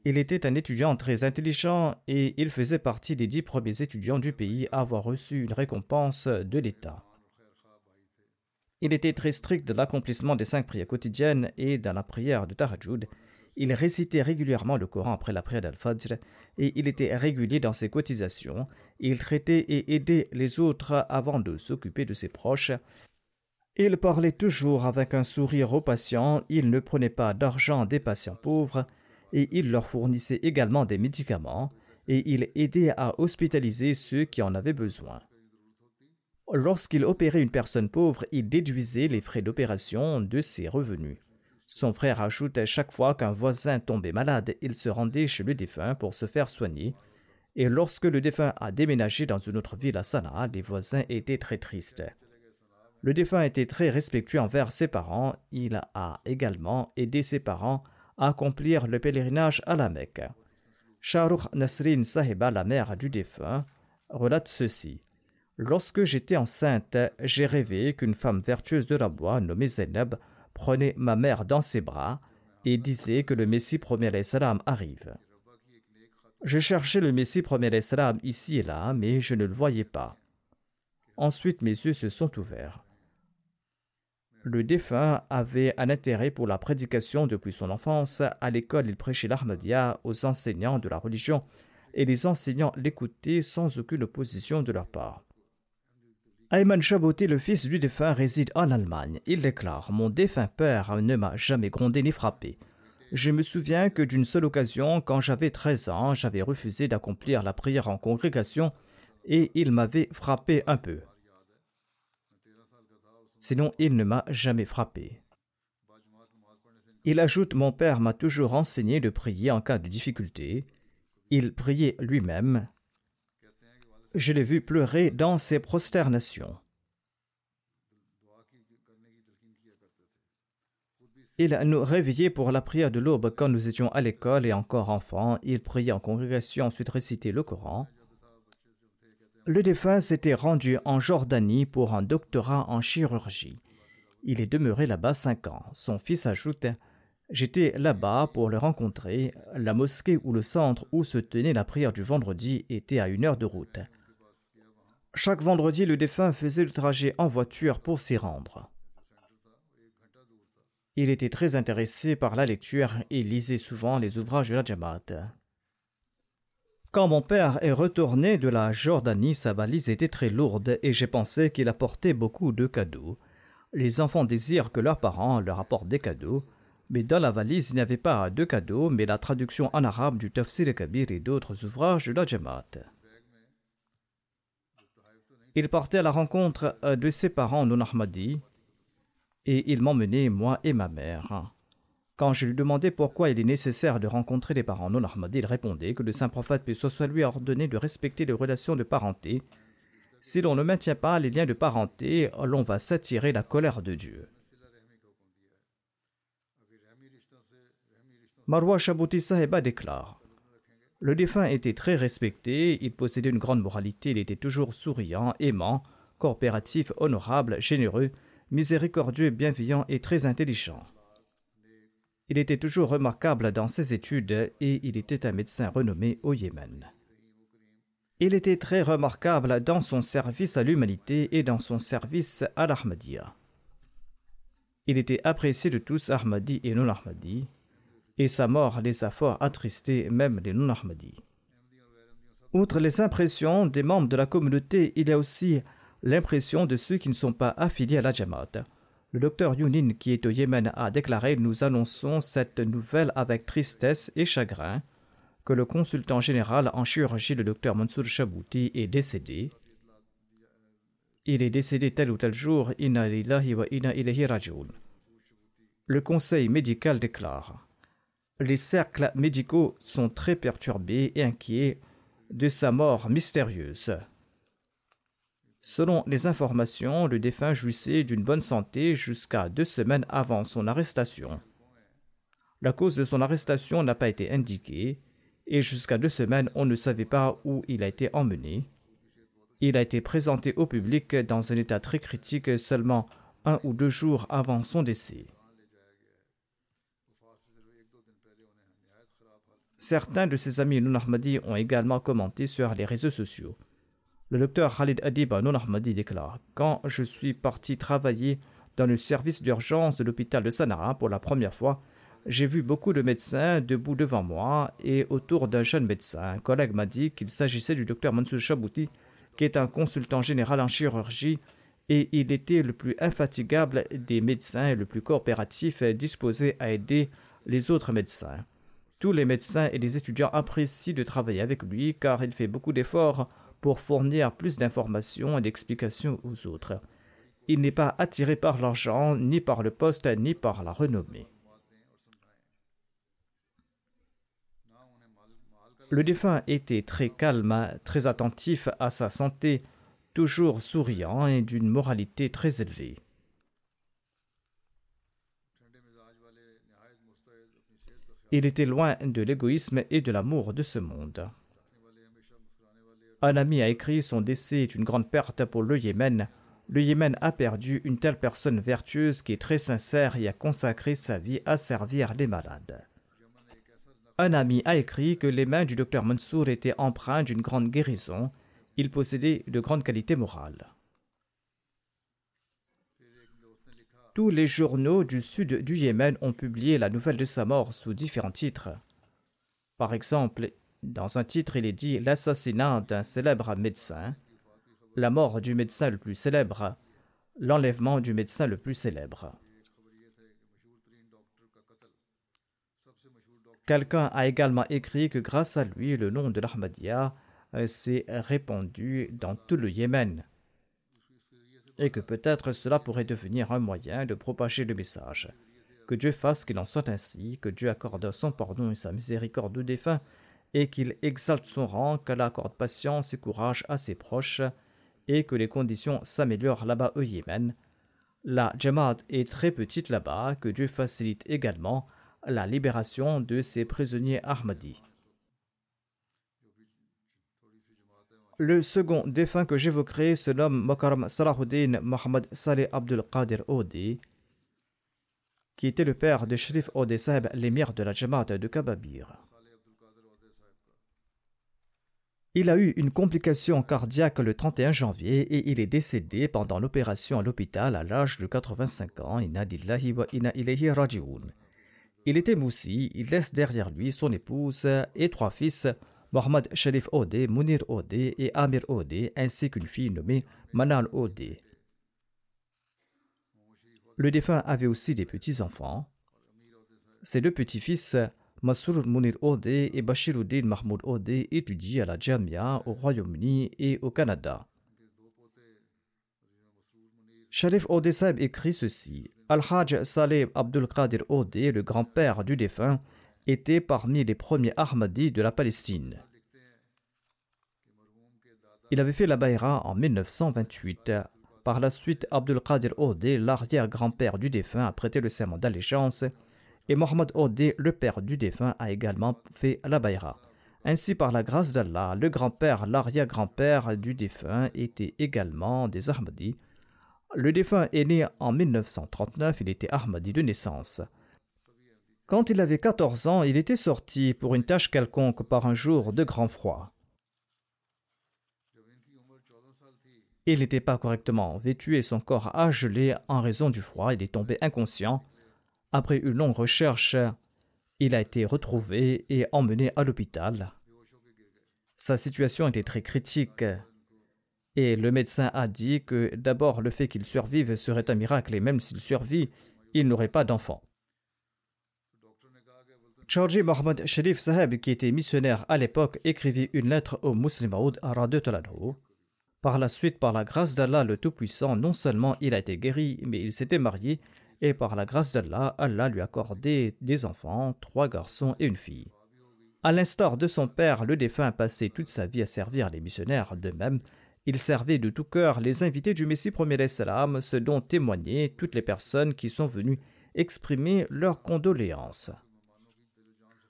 Il était un étudiant très intelligent et il faisait partie des dix premiers étudiants du pays à avoir reçu une récompense de l'État. Il était très strict de l'accomplissement des cinq prières quotidiennes et dans la prière de Tahajjud. Il récitait régulièrement le Coran après la prière d'Al-Fajr et il était régulier dans ses cotisations. Il traitait et aidait les autres avant de s'occuper de ses proches. Il parlait toujours avec un sourire aux patients. Il ne prenait pas d'argent des patients pauvres et il leur fournissait également des médicaments et il aidait à hospitaliser ceux qui en avaient besoin. Lorsqu'il opérait une personne pauvre, il déduisait les frais d'opération de ses revenus. Son frère ajoute chaque fois qu'un voisin tombait malade, il se rendait chez le défunt pour se faire soigner. Et lorsque le défunt a déménagé dans une autre ville à Sanaa, les voisins étaient très tristes. Le défunt était très respectueux envers ses parents. Il a également aidé ses parents accomplir le pèlerinage à la Mecque. Shahrukh Nasrin Sahiba, la mère du défunt, relate ceci. Lorsque j'étais enceinte, j'ai rêvé qu'une femme vertueuse de bois nommée Zainab prenait ma mère dans ses bras et disait que le Messie premier salam arrive. Je cherchais le Messie premier salam ici et là, mais je ne le voyais pas. Ensuite, mes yeux se sont ouverts. Le défunt avait un intérêt pour la prédication depuis son enfance. À l'école, il prêchait l'Ahmadiyya aux enseignants de la religion et les enseignants l'écoutaient sans aucune opposition de leur part. Ayman Chaboté, le fils du défunt, réside en Allemagne. Il déclare Mon défunt père ne m'a jamais grondé ni frappé. Je me souviens que d'une seule occasion, quand j'avais 13 ans, j'avais refusé d'accomplir la prière en congrégation et il m'avait frappé un peu. Sinon, il ne m'a jamais frappé. Il ajoute Mon père m'a toujours enseigné de prier en cas de difficulté. Il priait lui-même. Je l'ai vu pleurer dans ses prosternations. Il nous réveillait pour la prière de l'aube quand nous étions à l'école et encore enfants. Il priait en congrégation, ensuite récitait le Coran. Le défunt s'était rendu en Jordanie pour un doctorat en chirurgie. Il est demeuré là-bas cinq ans. Son fils ajoute J'étais là-bas pour le rencontrer. La mosquée ou le centre où se tenait la prière du vendredi était à une heure de route. Chaque vendredi, le défunt faisait le trajet en voiture pour s'y rendre. Il était très intéressé par la lecture et lisait souvent les ouvrages de la Jamaat. Quand mon père est retourné de la Jordanie, sa valise était très lourde et j'ai pensé qu'il apportait beaucoup de cadeaux. Les enfants désirent que leurs parents leur apportent des cadeaux, mais dans la valise il n'y avait pas de cadeaux, mais la traduction en arabe du Tafsir Kabir et d'autres ouvrages de la Jamaat. Il partait à la rencontre de ses parents non ahmadis et il m'emmenait, moi et ma mère. Quand je lui demandais pourquoi il est nécessaire de rencontrer des parents non ahmadis, il répondait que le saint prophète paix soit lui a ordonné de respecter les relations de parenté. Si l'on ne maintient pas les liens de parenté, l'on va s'attirer la colère de Dieu. Marwa Shabouti Saheba déclare Le défunt était très respecté, il possédait une grande moralité, il était toujours souriant, aimant, coopératif, honorable, généreux, miséricordieux, bienveillant et très intelligent. Il était toujours remarquable dans ses études et il était un médecin renommé au Yémen. Il était très remarquable dans son service à l'humanité et dans son service à l'Ahmadiyya. Il était apprécié de tous Ahmadi et non-Ahmadi, et sa mort les a fort attristés, même les non-Ahmadis. Outre les impressions des membres de la communauté, il y a aussi l'impression de ceux qui ne sont pas affiliés à la Jamaat. Le docteur Yunin, qui est au Yémen, a déclaré Nous annonçons cette nouvelle avec tristesse et chagrin que le consultant général en chirurgie, le docteur Mansour Shabouti, est décédé. Il est décédé tel ou tel jour, Le conseil médical déclare Les cercles médicaux sont très perturbés et inquiets de sa mort mystérieuse. Selon les informations, le défunt jouissait d'une bonne santé jusqu'à deux semaines avant son arrestation. La cause de son arrestation n'a pas été indiquée, et jusqu'à deux semaines on ne savait pas où il a été emmené. Il a été présenté au public dans un état très critique seulement un ou deux jours avant son décès. Certains de ses amis non-Ahmadi ont également commenté sur les réseaux sociaux. Le docteur Khalid Adib non-Ahmadi déclare Quand je suis parti travailler dans le service d'urgence de l'hôpital de Sanaa pour la première fois, j'ai vu beaucoup de médecins debout devant moi et autour d'un jeune médecin. Un collègue m'a dit qu'il s'agissait du docteur Mansour Chabouti, qui est un consultant général en chirurgie, et il était le plus infatigable des médecins et le plus coopératif disposé à aider les autres médecins. Tous les médecins et les étudiants apprécient de travailler avec lui car il fait beaucoup d'efforts pour fournir plus d'informations et d'explications aux autres. Il n'est pas attiré par l'argent, ni par le poste, ni par la renommée. Le défunt était très calme, très attentif à sa santé, toujours souriant et d'une moralité très élevée. Il était loin de l'égoïsme et de l'amour de ce monde. Un ami a écrit Son décès est une grande perte pour le Yémen. Le Yémen a perdu une telle personne vertueuse qui est très sincère et a consacré sa vie à servir les malades. Un ami a écrit que les mains du docteur Mansour étaient empreintes d'une grande guérison. Il possédait de grandes qualités morales. Tous les journaux du sud du Yémen ont publié la nouvelle de sa mort sous différents titres. Par exemple, dans un titre, il est dit l'assassinat d'un célèbre médecin, la mort du médecin le plus célèbre, l'enlèvement du médecin le plus célèbre. Quelqu'un a également écrit que grâce à lui, le nom de l'Ahmadiyya euh, s'est répandu dans tout le Yémen et que peut-être cela pourrait devenir un moyen de propager le message. Que Dieu fasse qu'il en soit ainsi, que Dieu accorde son pardon et sa miséricorde aux défunts, et qu'il exalte son rang, qu'elle accorde patience et courage à ses proches, et que les conditions s'améliorent là-bas au Yémen. La Jamaat est très petite là-bas, que Dieu facilite également la libération de ces prisonniers Ahmadis. Le second défunt que j'évoquerai se nomme Makaram Salahuddin Mohamed Saleh Abdul Qadir Odi, qui était le père de Shrif Odi l'émir de la Jamaat de Kababir. Il a eu une complication cardiaque le 31 janvier et il est décédé pendant l'opération à l'hôpital à l'âge de 85 ans. Il était moussi, il laisse derrière lui son épouse et trois fils, Mohamed Sharif Ode, Munir Ode et Amir Ode, ainsi qu'une fille nommée Manal Ode. Le défunt avait aussi des petits-enfants. Ses deux petits-fils, Masrour Munir Ode et Bashiruddin Mahmoud Ode, étudient à la Jamia au Royaume-Uni et au Canada. Sharif Ode écrit ceci Al-Hajj Saleh Abdul Qadir Ode, le grand-père du défunt, était parmi les premiers Ahmadis de la Palestine. Il avait fait la Bayra en 1928. Par la suite, Abdul Qadir Ode, l'arrière-grand-père du défunt, a prêté le serment d'allégeance et Mohamed Ode, le père du défunt, a également fait la Bayra. Ainsi, par la grâce d'Allah, le grand-père, l'arrière-grand-père du défunt étaient également des Ahmadis le défunt est né en 1939, il était Ahmadi de naissance. Quand il avait 14 ans, il était sorti pour une tâche quelconque par un jour de grand froid. Il n'était pas correctement vêtu et son corps a gelé en raison du froid. Il est tombé inconscient. Après une longue recherche, il a été retrouvé et emmené à l'hôpital. Sa situation était très critique et le médecin a dit que d'abord le fait qu'il survive serait un miracle et même s'il survit, il n'aurait pas d'enfant. Chaudhry Mohammad Sharif Saheb, qui était missionnaire à l'époque, écrivit une lettre au Muslim à Par la suite, par la grâce d'Allah le Tout-Puissant, non seulement il a été guéri, mais il s'était marié, et par la grâce d'Allah, Allah lui a accordé des enfants, trois garçons et une fille. À l'instar de son père, le défunt a passé toute sa vie à servir les missionnaires. De même, il servait de tout cœur les invités du Messie premier salam, ce dont témoignaient toutes les personnes qui sont venues exprimer leurs condoléances.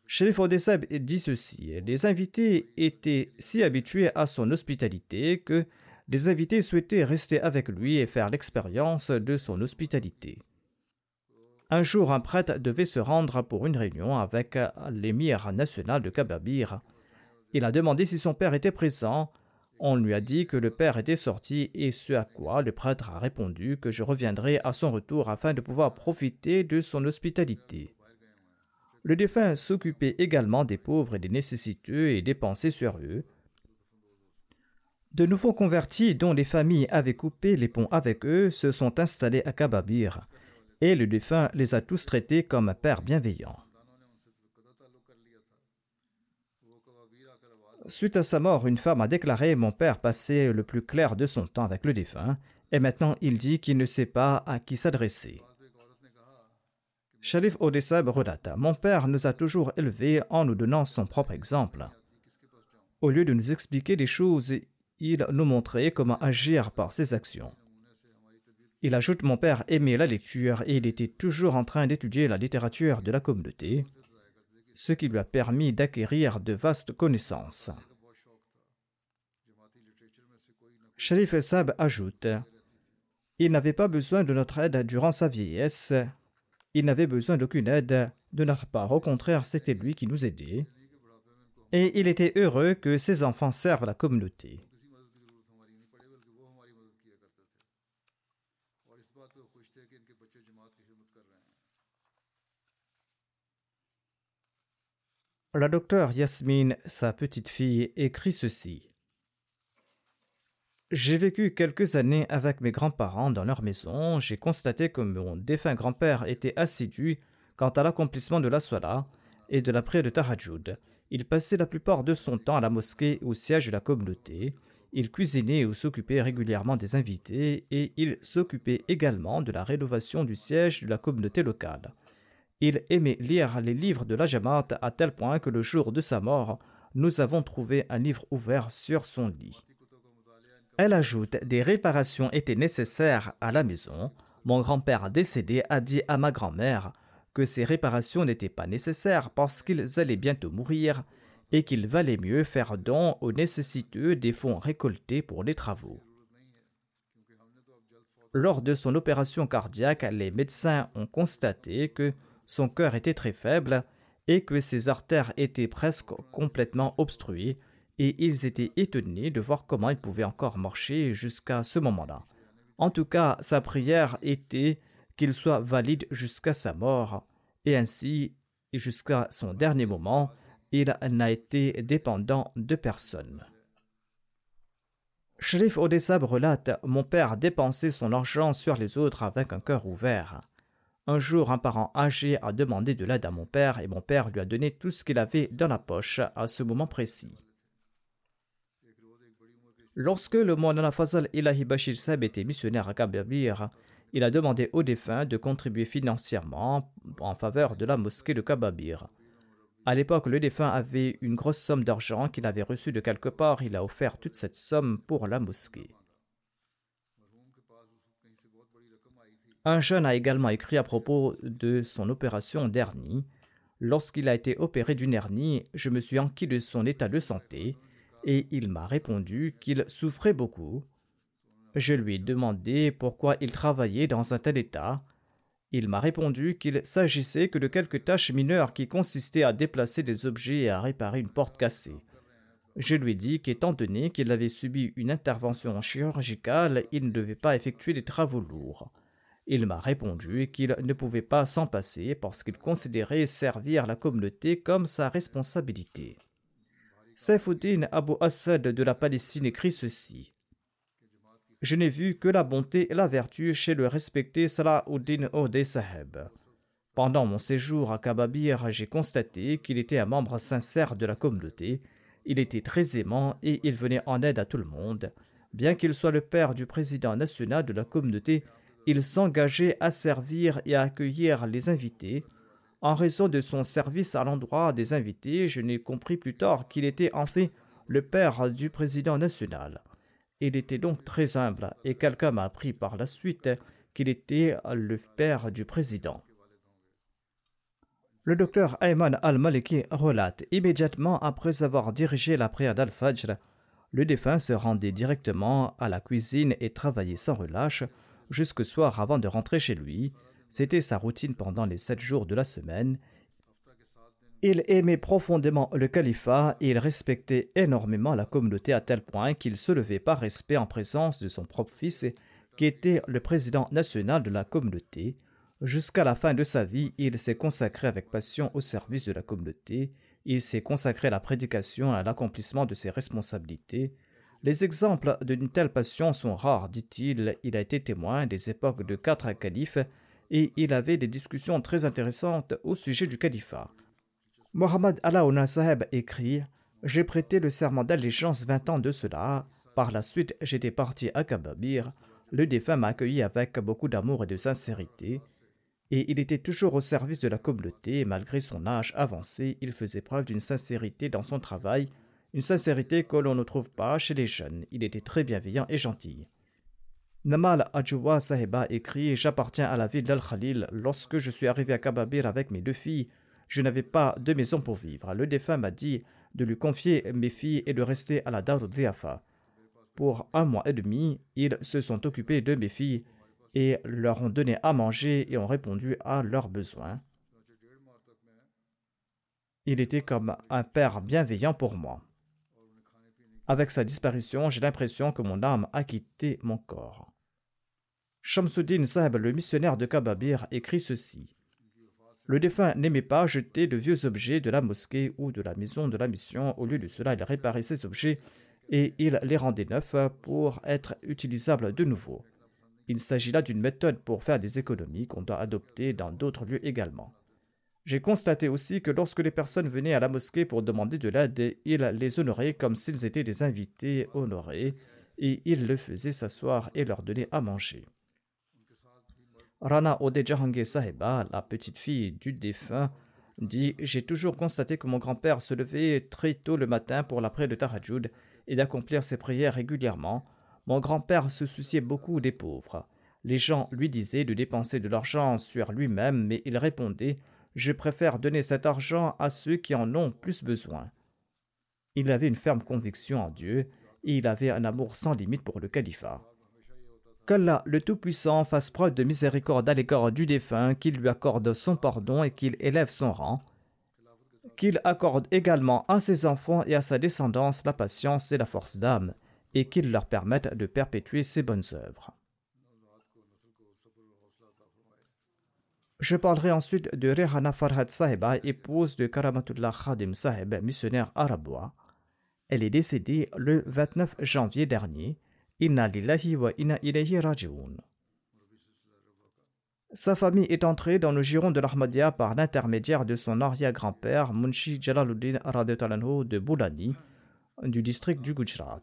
Sherif Odessab dit ceci Les invités étaient si habitués à son hospitalité que les invités souhaitaient rester avec lui et faire l'expérience de son hospitalité. Un jour, un prêtre devait se rendre pour une réunion avec l'émir national de Kababir. Il a demandé si son père était présent. On lui a dit que le père était sorti et ce à quoi le prêtre a répondu que je reviendrai à son retour afin de pouvoir profiter de son hospitalité. Le défunt s'occupait également des pauvres et des nécessiteux et dépensait sur eux. De nouveaux convertis dont les familles avaient coupé les ponts avec eux se sont installés à Kababir et le défunt les a tous traités comme un père bienveillant. Suite à sa mort, une femme a déclaré Mon père passait le plus clair de son temps avec le défunt, et maintenant il dit qu'il ne sait pas à qui s'adresser. Sharif Odessab relata Mon père nous a toujours élevés en nous donnant son propre exemple. Au lieu de nous expliquer des choses, il nous montrait comment agir par ses actions. Il ajoute Mon père aimait la lecture et il était toujours en train d'étudier la littérature de la communauté, ce qui lui a permis d'acquérir de vastes connaissances. Sharif Sab ajoute Il n'avait pas besoin de notre aide durant sa vieillesse. Il n'avait besoin d'aucune aide de notre part. Au contraire, c'était lui qui nous aidait. Et il était heureux que ses enfants servent la communauté. La docteure Yasmine, sa petite fille, écrit ceci. J'ai vécu quelques années avec mes grands-parents dans leur maison. J'ai constaté que mon défunt grand-père était assidu quant à l'accomplissement de la sola et de la prière de Tahajjud. Il passait la plupart de son temps à la mosquée au siège de la communauté. Il cuisinait ou s'occupait régulièrement des invités et il s'occupait également de la rénovation du siège de la communauté locale. Il aimait lire les livres de la Jamaat à tel point que le jour de sa mort, nous avons trouvé un livre ouvert sur son lit. Elle ajoute Des réparations étaient nécessaires à la maison. Mon grand-père décédé a dit à ma grand-mère que ces réparations n'étaient pas nécessaires parce qu'ils allaient bientôt mourir et qu'il valait mieux faire don aux nécessiteux des fonds récoltés pour les travaux. Lors de son opération cardiaque, les médecins ont constaté que son cœur était très faible et que ses artères étaient presque complètement obstruées, et ils étaient étonnés de voir comment il pouvait encore marcher jusqu'à ce moment-là. En tout cas, sa prière était qu'il soit valide jusqu'à sa mort, et ainsi, jusqu'à son dernier moment, il n'a été dépendant de personne. Shrif Odessab relate Mon père dépensait son argent sur les autres avec un cœur ouvert. Un jour, un parent âgé a demandé de l'aide à mon père et mon père lui a donné tout ce qu'il avait dans la poche à ce moment précis. Lorsque le moine Fazal Ilahi Bashir Seb était missionnaire à Kababir, il a demandé aux défunts de contribuer financièrement en faveur de la mosquée de Kababir. À l'époque, le défunt avait une grosse somme d'argent qu'il avait reçue de quelque part. Il a offert toute cette somme pour la mosquée. Un jeune a également écrit à propos de son opération d'hernie. Lorsqu'il a été opéré d'une hernie, je me suis enquis de son état de santé et il m'a répondu qu'il souffrait beaucoup. Je lui ai demandé pourquoi il travaillait dans un tel état. Il m'a répondu qu'il s'agissait que de quelques tâches mineures qui consistaient à déplacer des objets et à réparer une porte cassée. Je lui dis qu'étant donné qu'il avait subi une intervention chirurgicale, il ne devait pas effectuer des travaux lourds. Il m'a répondu qu'il ne pouvait pas s'en passer parce qu'il considérait servir la communauté comme sa responsabilité. Saifuddin Abu Assad de la Palestine écrit ceci. Je n'ai vu que la bonté et la vertu chez le respecté Salahuddin Ode Saheb. Pendant mon séjour à Kababir, j'ai constaté qu'il était un membre sincère de la communauté. Il était très aimant et il venait en aide à tout le monde. Bien qu'il soit le père du président national de la communauté, il s'engageait à servir et à accueillir les invités. En raison de son service à l'endroit des invités, je n'ai compris plus tard qu'il était en fait le père du président national. Il était donc très humble et quelqu'un m'a appris par la suite qu'il était le père du président. Le docteur Ayman al-Maliki relate immédiatement après avoir dirigé la prière d'Al-Fajr, le défunt se rendait directement à la cuisine et travaillait sans relâche jusqu'au soir avant de rentrer chez lui. C'était sa routine pendant les sept jours de la semaine. Il aimait profondément le califat et il respectait énormément la communauté à tel point qu'il se levait par respect en présence de son propre fils, qui était le président national de la communauté. Jusqu'à la fin de sa vie, il s'est consacré avec passion au service de la communauté. Il s'est consacré à la prédication et à l'accomplissement de ses responsabilités. Les exemples d'une telle passion sont rares, dit-il. Il a été témoin des époques de quatre califes et il avait des discussions très intéressantes au sujet du califat. Mohammad Alaouna Saheb écrit J'ai prêté le serment d'allégeance vingt ans de cela. Par la suite, j'étais parti à Kababir. Le défunt m'a accueilli avec beaucoup d'amour et de sincérité. Et il était toujours au service de la communauté. Malgré son âge avancé, il faisait preuve d'une sincérité dans son travail une sincérité que l'on ne trouve pas chez les jeunes. Il était très bienveillant et gentil. Namal Adjoua Sahiba écrit J'appartiens à la ville d'Al-Khalil. Lorsque je suis arrivé à Kababir avec mes deux filles, je n'avais pas de maison pour vivre. Le défunt m'a dit de lui confier mes filles et de rester à la Darud Diafa. Pour un mois et demi, ils se sont occupés de mes filles et leur ont donné à manger et ont répondu à leurs besoins. Il était comme un père bienveillant pour moi. Avec sa disparition, j'ai l'impression que mon âme a quitté mon corps. Shamsuddin Sahib, le missionnaire de Kababir, écrit ceci. Le défunt n'aimait pas jeter de vieux objets de la mosquée ou de la maison de la mission. Au lieu de cela, il réparait ces objets et il les rendait neufs pour être utilisables de nouveau. Il s'agit là d'une méthode pour faire des économies qu'on doit adopter dans d'autres lieux également. J'ai constaté aussi que lorsque les personnes venaient à la mosquée pour demander de l'aide, il les honorait comme s'ils étaient des invités honorés, et il les faisait s'asseoir et leur donnait à manger. Rana Ode Jahangir Sahiba, la petite fille du défunt, dit J'ai toujours constaté que mon grand-père se levait très tôt le matin pour la prière de Tahajjud et d'accomplir ses prières régulièrement. Mon grand-père se souciait beaucoup des pauvres. Les gens lui disaient de dépenser de l'argent sur lui-même, mais il répondait je préfère donner cet argent à ceux qui en ont plus besoin. Il avait une ferme conviction en Dieu et il avait un amour sans limite pour le califat. Qu'Allah le Tout-Puissant fasse preuve de miséricorde à l'égard du défunt, qu'il lui accorde son pardon et qu'il élève son rang, qu'il accorde également à ses enfants et à sa descendance la patience et la force d'âme, et qu'il leur permette de perpétuer ses bonnes œuvres. Je parlerai ensuite de Rehana Farhad Sahiba, épouse de Karamatullah Khadim Sahib, missionnaire arabois. Elle est décédée le 29 janvier dernier. Inna lillahi wa inna ilayhi raji'un. Sa famille est entrée dans le giron de l'Ahmadiyya par l'intermédiaire de son arrière-grand-père Munshi Jalaluddin de Boulani, du district du Gujarat.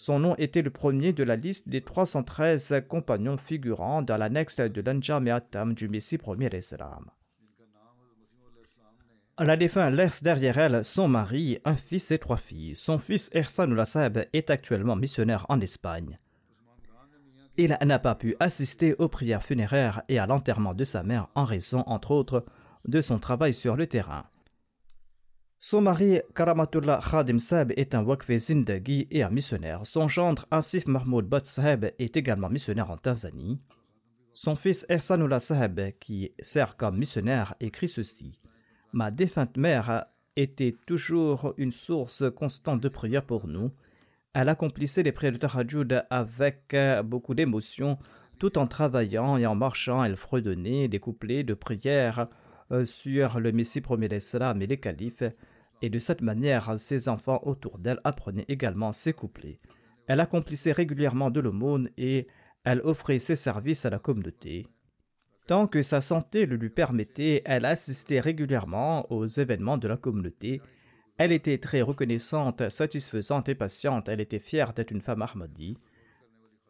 Son nom était le premier de la liste des 313 compagnons figurant dans l'annexe de l'Anjam du Messie premier l'Islam. La défunte laisse derrière elle son mari, un fils et trois filles. Son fils Ersanullah est actuellement missionnaire en Espagne. Il n'a pas pu assister aux prières funéraires et à l'enterrement de sa mère en raison, entre autres, de son travail sur le terrain. Son mari, Karamatullah Khadim Saheb, est un Wakfe Zindagi et un missionnaire. Son gendre, Asif Mahmoud Bat est également missionnaire en Tanzanie. Son fils Ehsanullah Saheb, qui sert comme missionnaire, écrit ceci Ma défunte mère était toujours une source constante de prière pour nous. Elle accomplissait les prières de Tahajjud avec beaucoup d'émotion, tout en travaillant et en marchant. Elle fredonnait des couplets de prière euh, sur le Messie premier l'Islam et les califes, et de cette manière, ses enfants autour d'elle apprenaient également ces couplets. Elle accomplissait régulièrement de l'aumône et elle offrait ses services à la communauté. Tant que sa santé le lui permettait, elle assistait régulièrement aux événements de la communauté. Elle était très reconnaissante, satisfaisante et patiente. Elle était fière d'être une femme Ahmadi.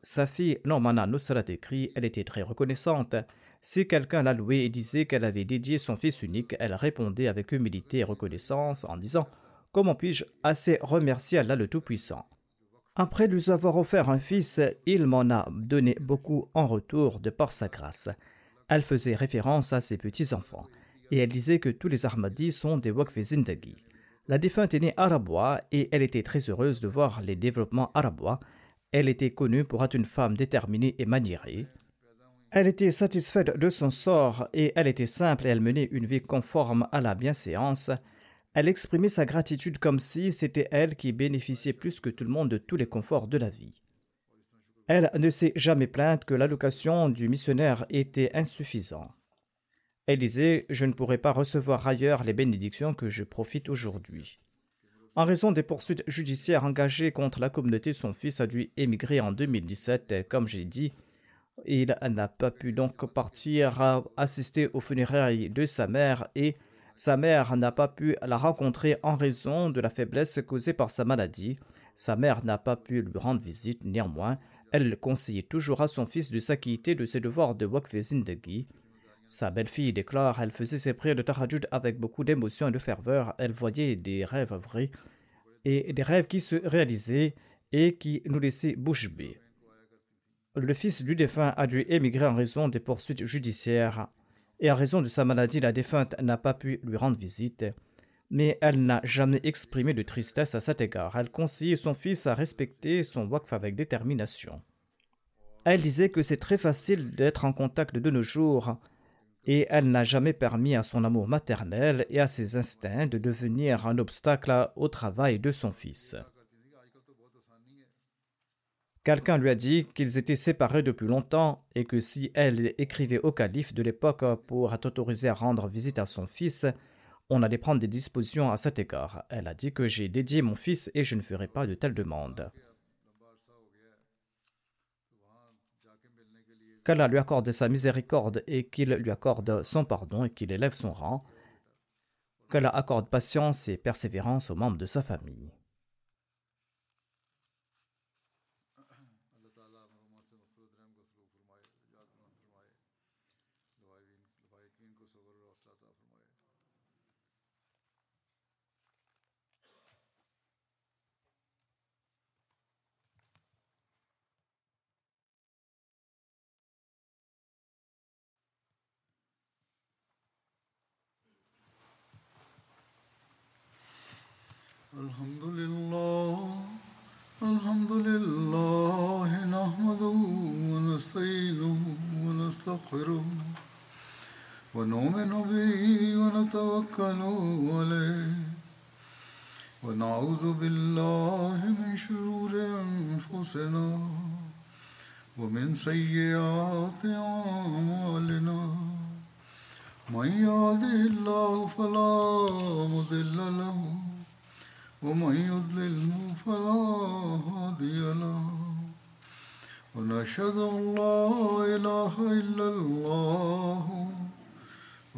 Sa fille Normana Nusrat écrit Elle était très reconnaissante. Si quelqu'un la louait et disait qu'elle avait dédié son fils unique, elle répondait avec humilité et reconnaissance en disant Comment puis-je assez remercier Allah le Tout-Puissant? Après lui avoir offert un fils, il m'en a donné beaucoup en retour de par sa grâce. Elle faisait référence à ses petits-enfants et elle disait que tous les Ahmadis sont des Waqf Zindagi. La défunte est née arabois et elle était très heureuse de voir les développements arabois. Elle était connue pour être une femme déterminée et maniérée. Elle était satisfaite de son sort et elle était simple et elle menait une vie conforme à la bienséance. Elle exprimait sa gratitude comme si c'était elle qui bénéficiait plus que tout le monde de tous les conforts de la vie. Elle ne s'est jamais plainte que l'allocation du missionnaire était insuffisante. Elle disait Je ne pourrais pas recevoir ailleurs les bénédictions que je profite aujourd'hui. En raison des poursuites judiciaires engagées contre la communauté, son fils a dû émigrer en 2017. Comme j'ai dit, il n'a pas pu donc partir assister aux funérailles de sa mère et sa mère n'a pas pu la rencontrer en raison de la faiblesse causée par sa maladie. Sa mère n'a pas pu lui rendre visite, néanmoins, elle conseillait toujours à son fils de s'acquitter de ses devoirs de Waqf Zindagi. Sa belle-fille déclare Elle faisait ses prières de Tahajjud avec beaucoup d'émotion et de ferveur. Elle voyait des rêves vrais et des rêves qui se réalisaient et qui nous laissaient bouche bée. Le fils du défunt a dû émigrer en raison des poursuites judiciaires et à raison de sa maladie, la défunte n'a pas pu lui rendre visite. Mais elle n'a jamais exprimé de tristesse à cet égard. Elle conseillait son fils à respecter son wakf avec détermination. Elle disait que c'est très facile d'être en contact de nos jours et elle n'a jamais permis à son amour maternel et à ses instincts de devenir un obstacle au travail de son fils. Quelqu'un lui a dit qu'ils étaient séparés depuis longtemps et que si elle écrivait au calife de l'époque pour être autorisée à rendre visite à son fils, on allait prendre des dispositions à cet égard. Elle a dit que j'ai dédié mon fils et je ne ferai pas de telles demandes. Qu'Allah lui accorde sa miséricorde et qu'il lui accorde son pardon et qu'il élève son rang. Qu'Allah accorde patience et persévérance aux membres de sa famille. الحمد ونتوكل عليه. ونعوذ بالله من شرور أنفسنا ومن سيئات أعمالنا. من يهده الله فلا مضل له ومن يضلل فلا هادي له. ونشهد أن لا إله إلا الله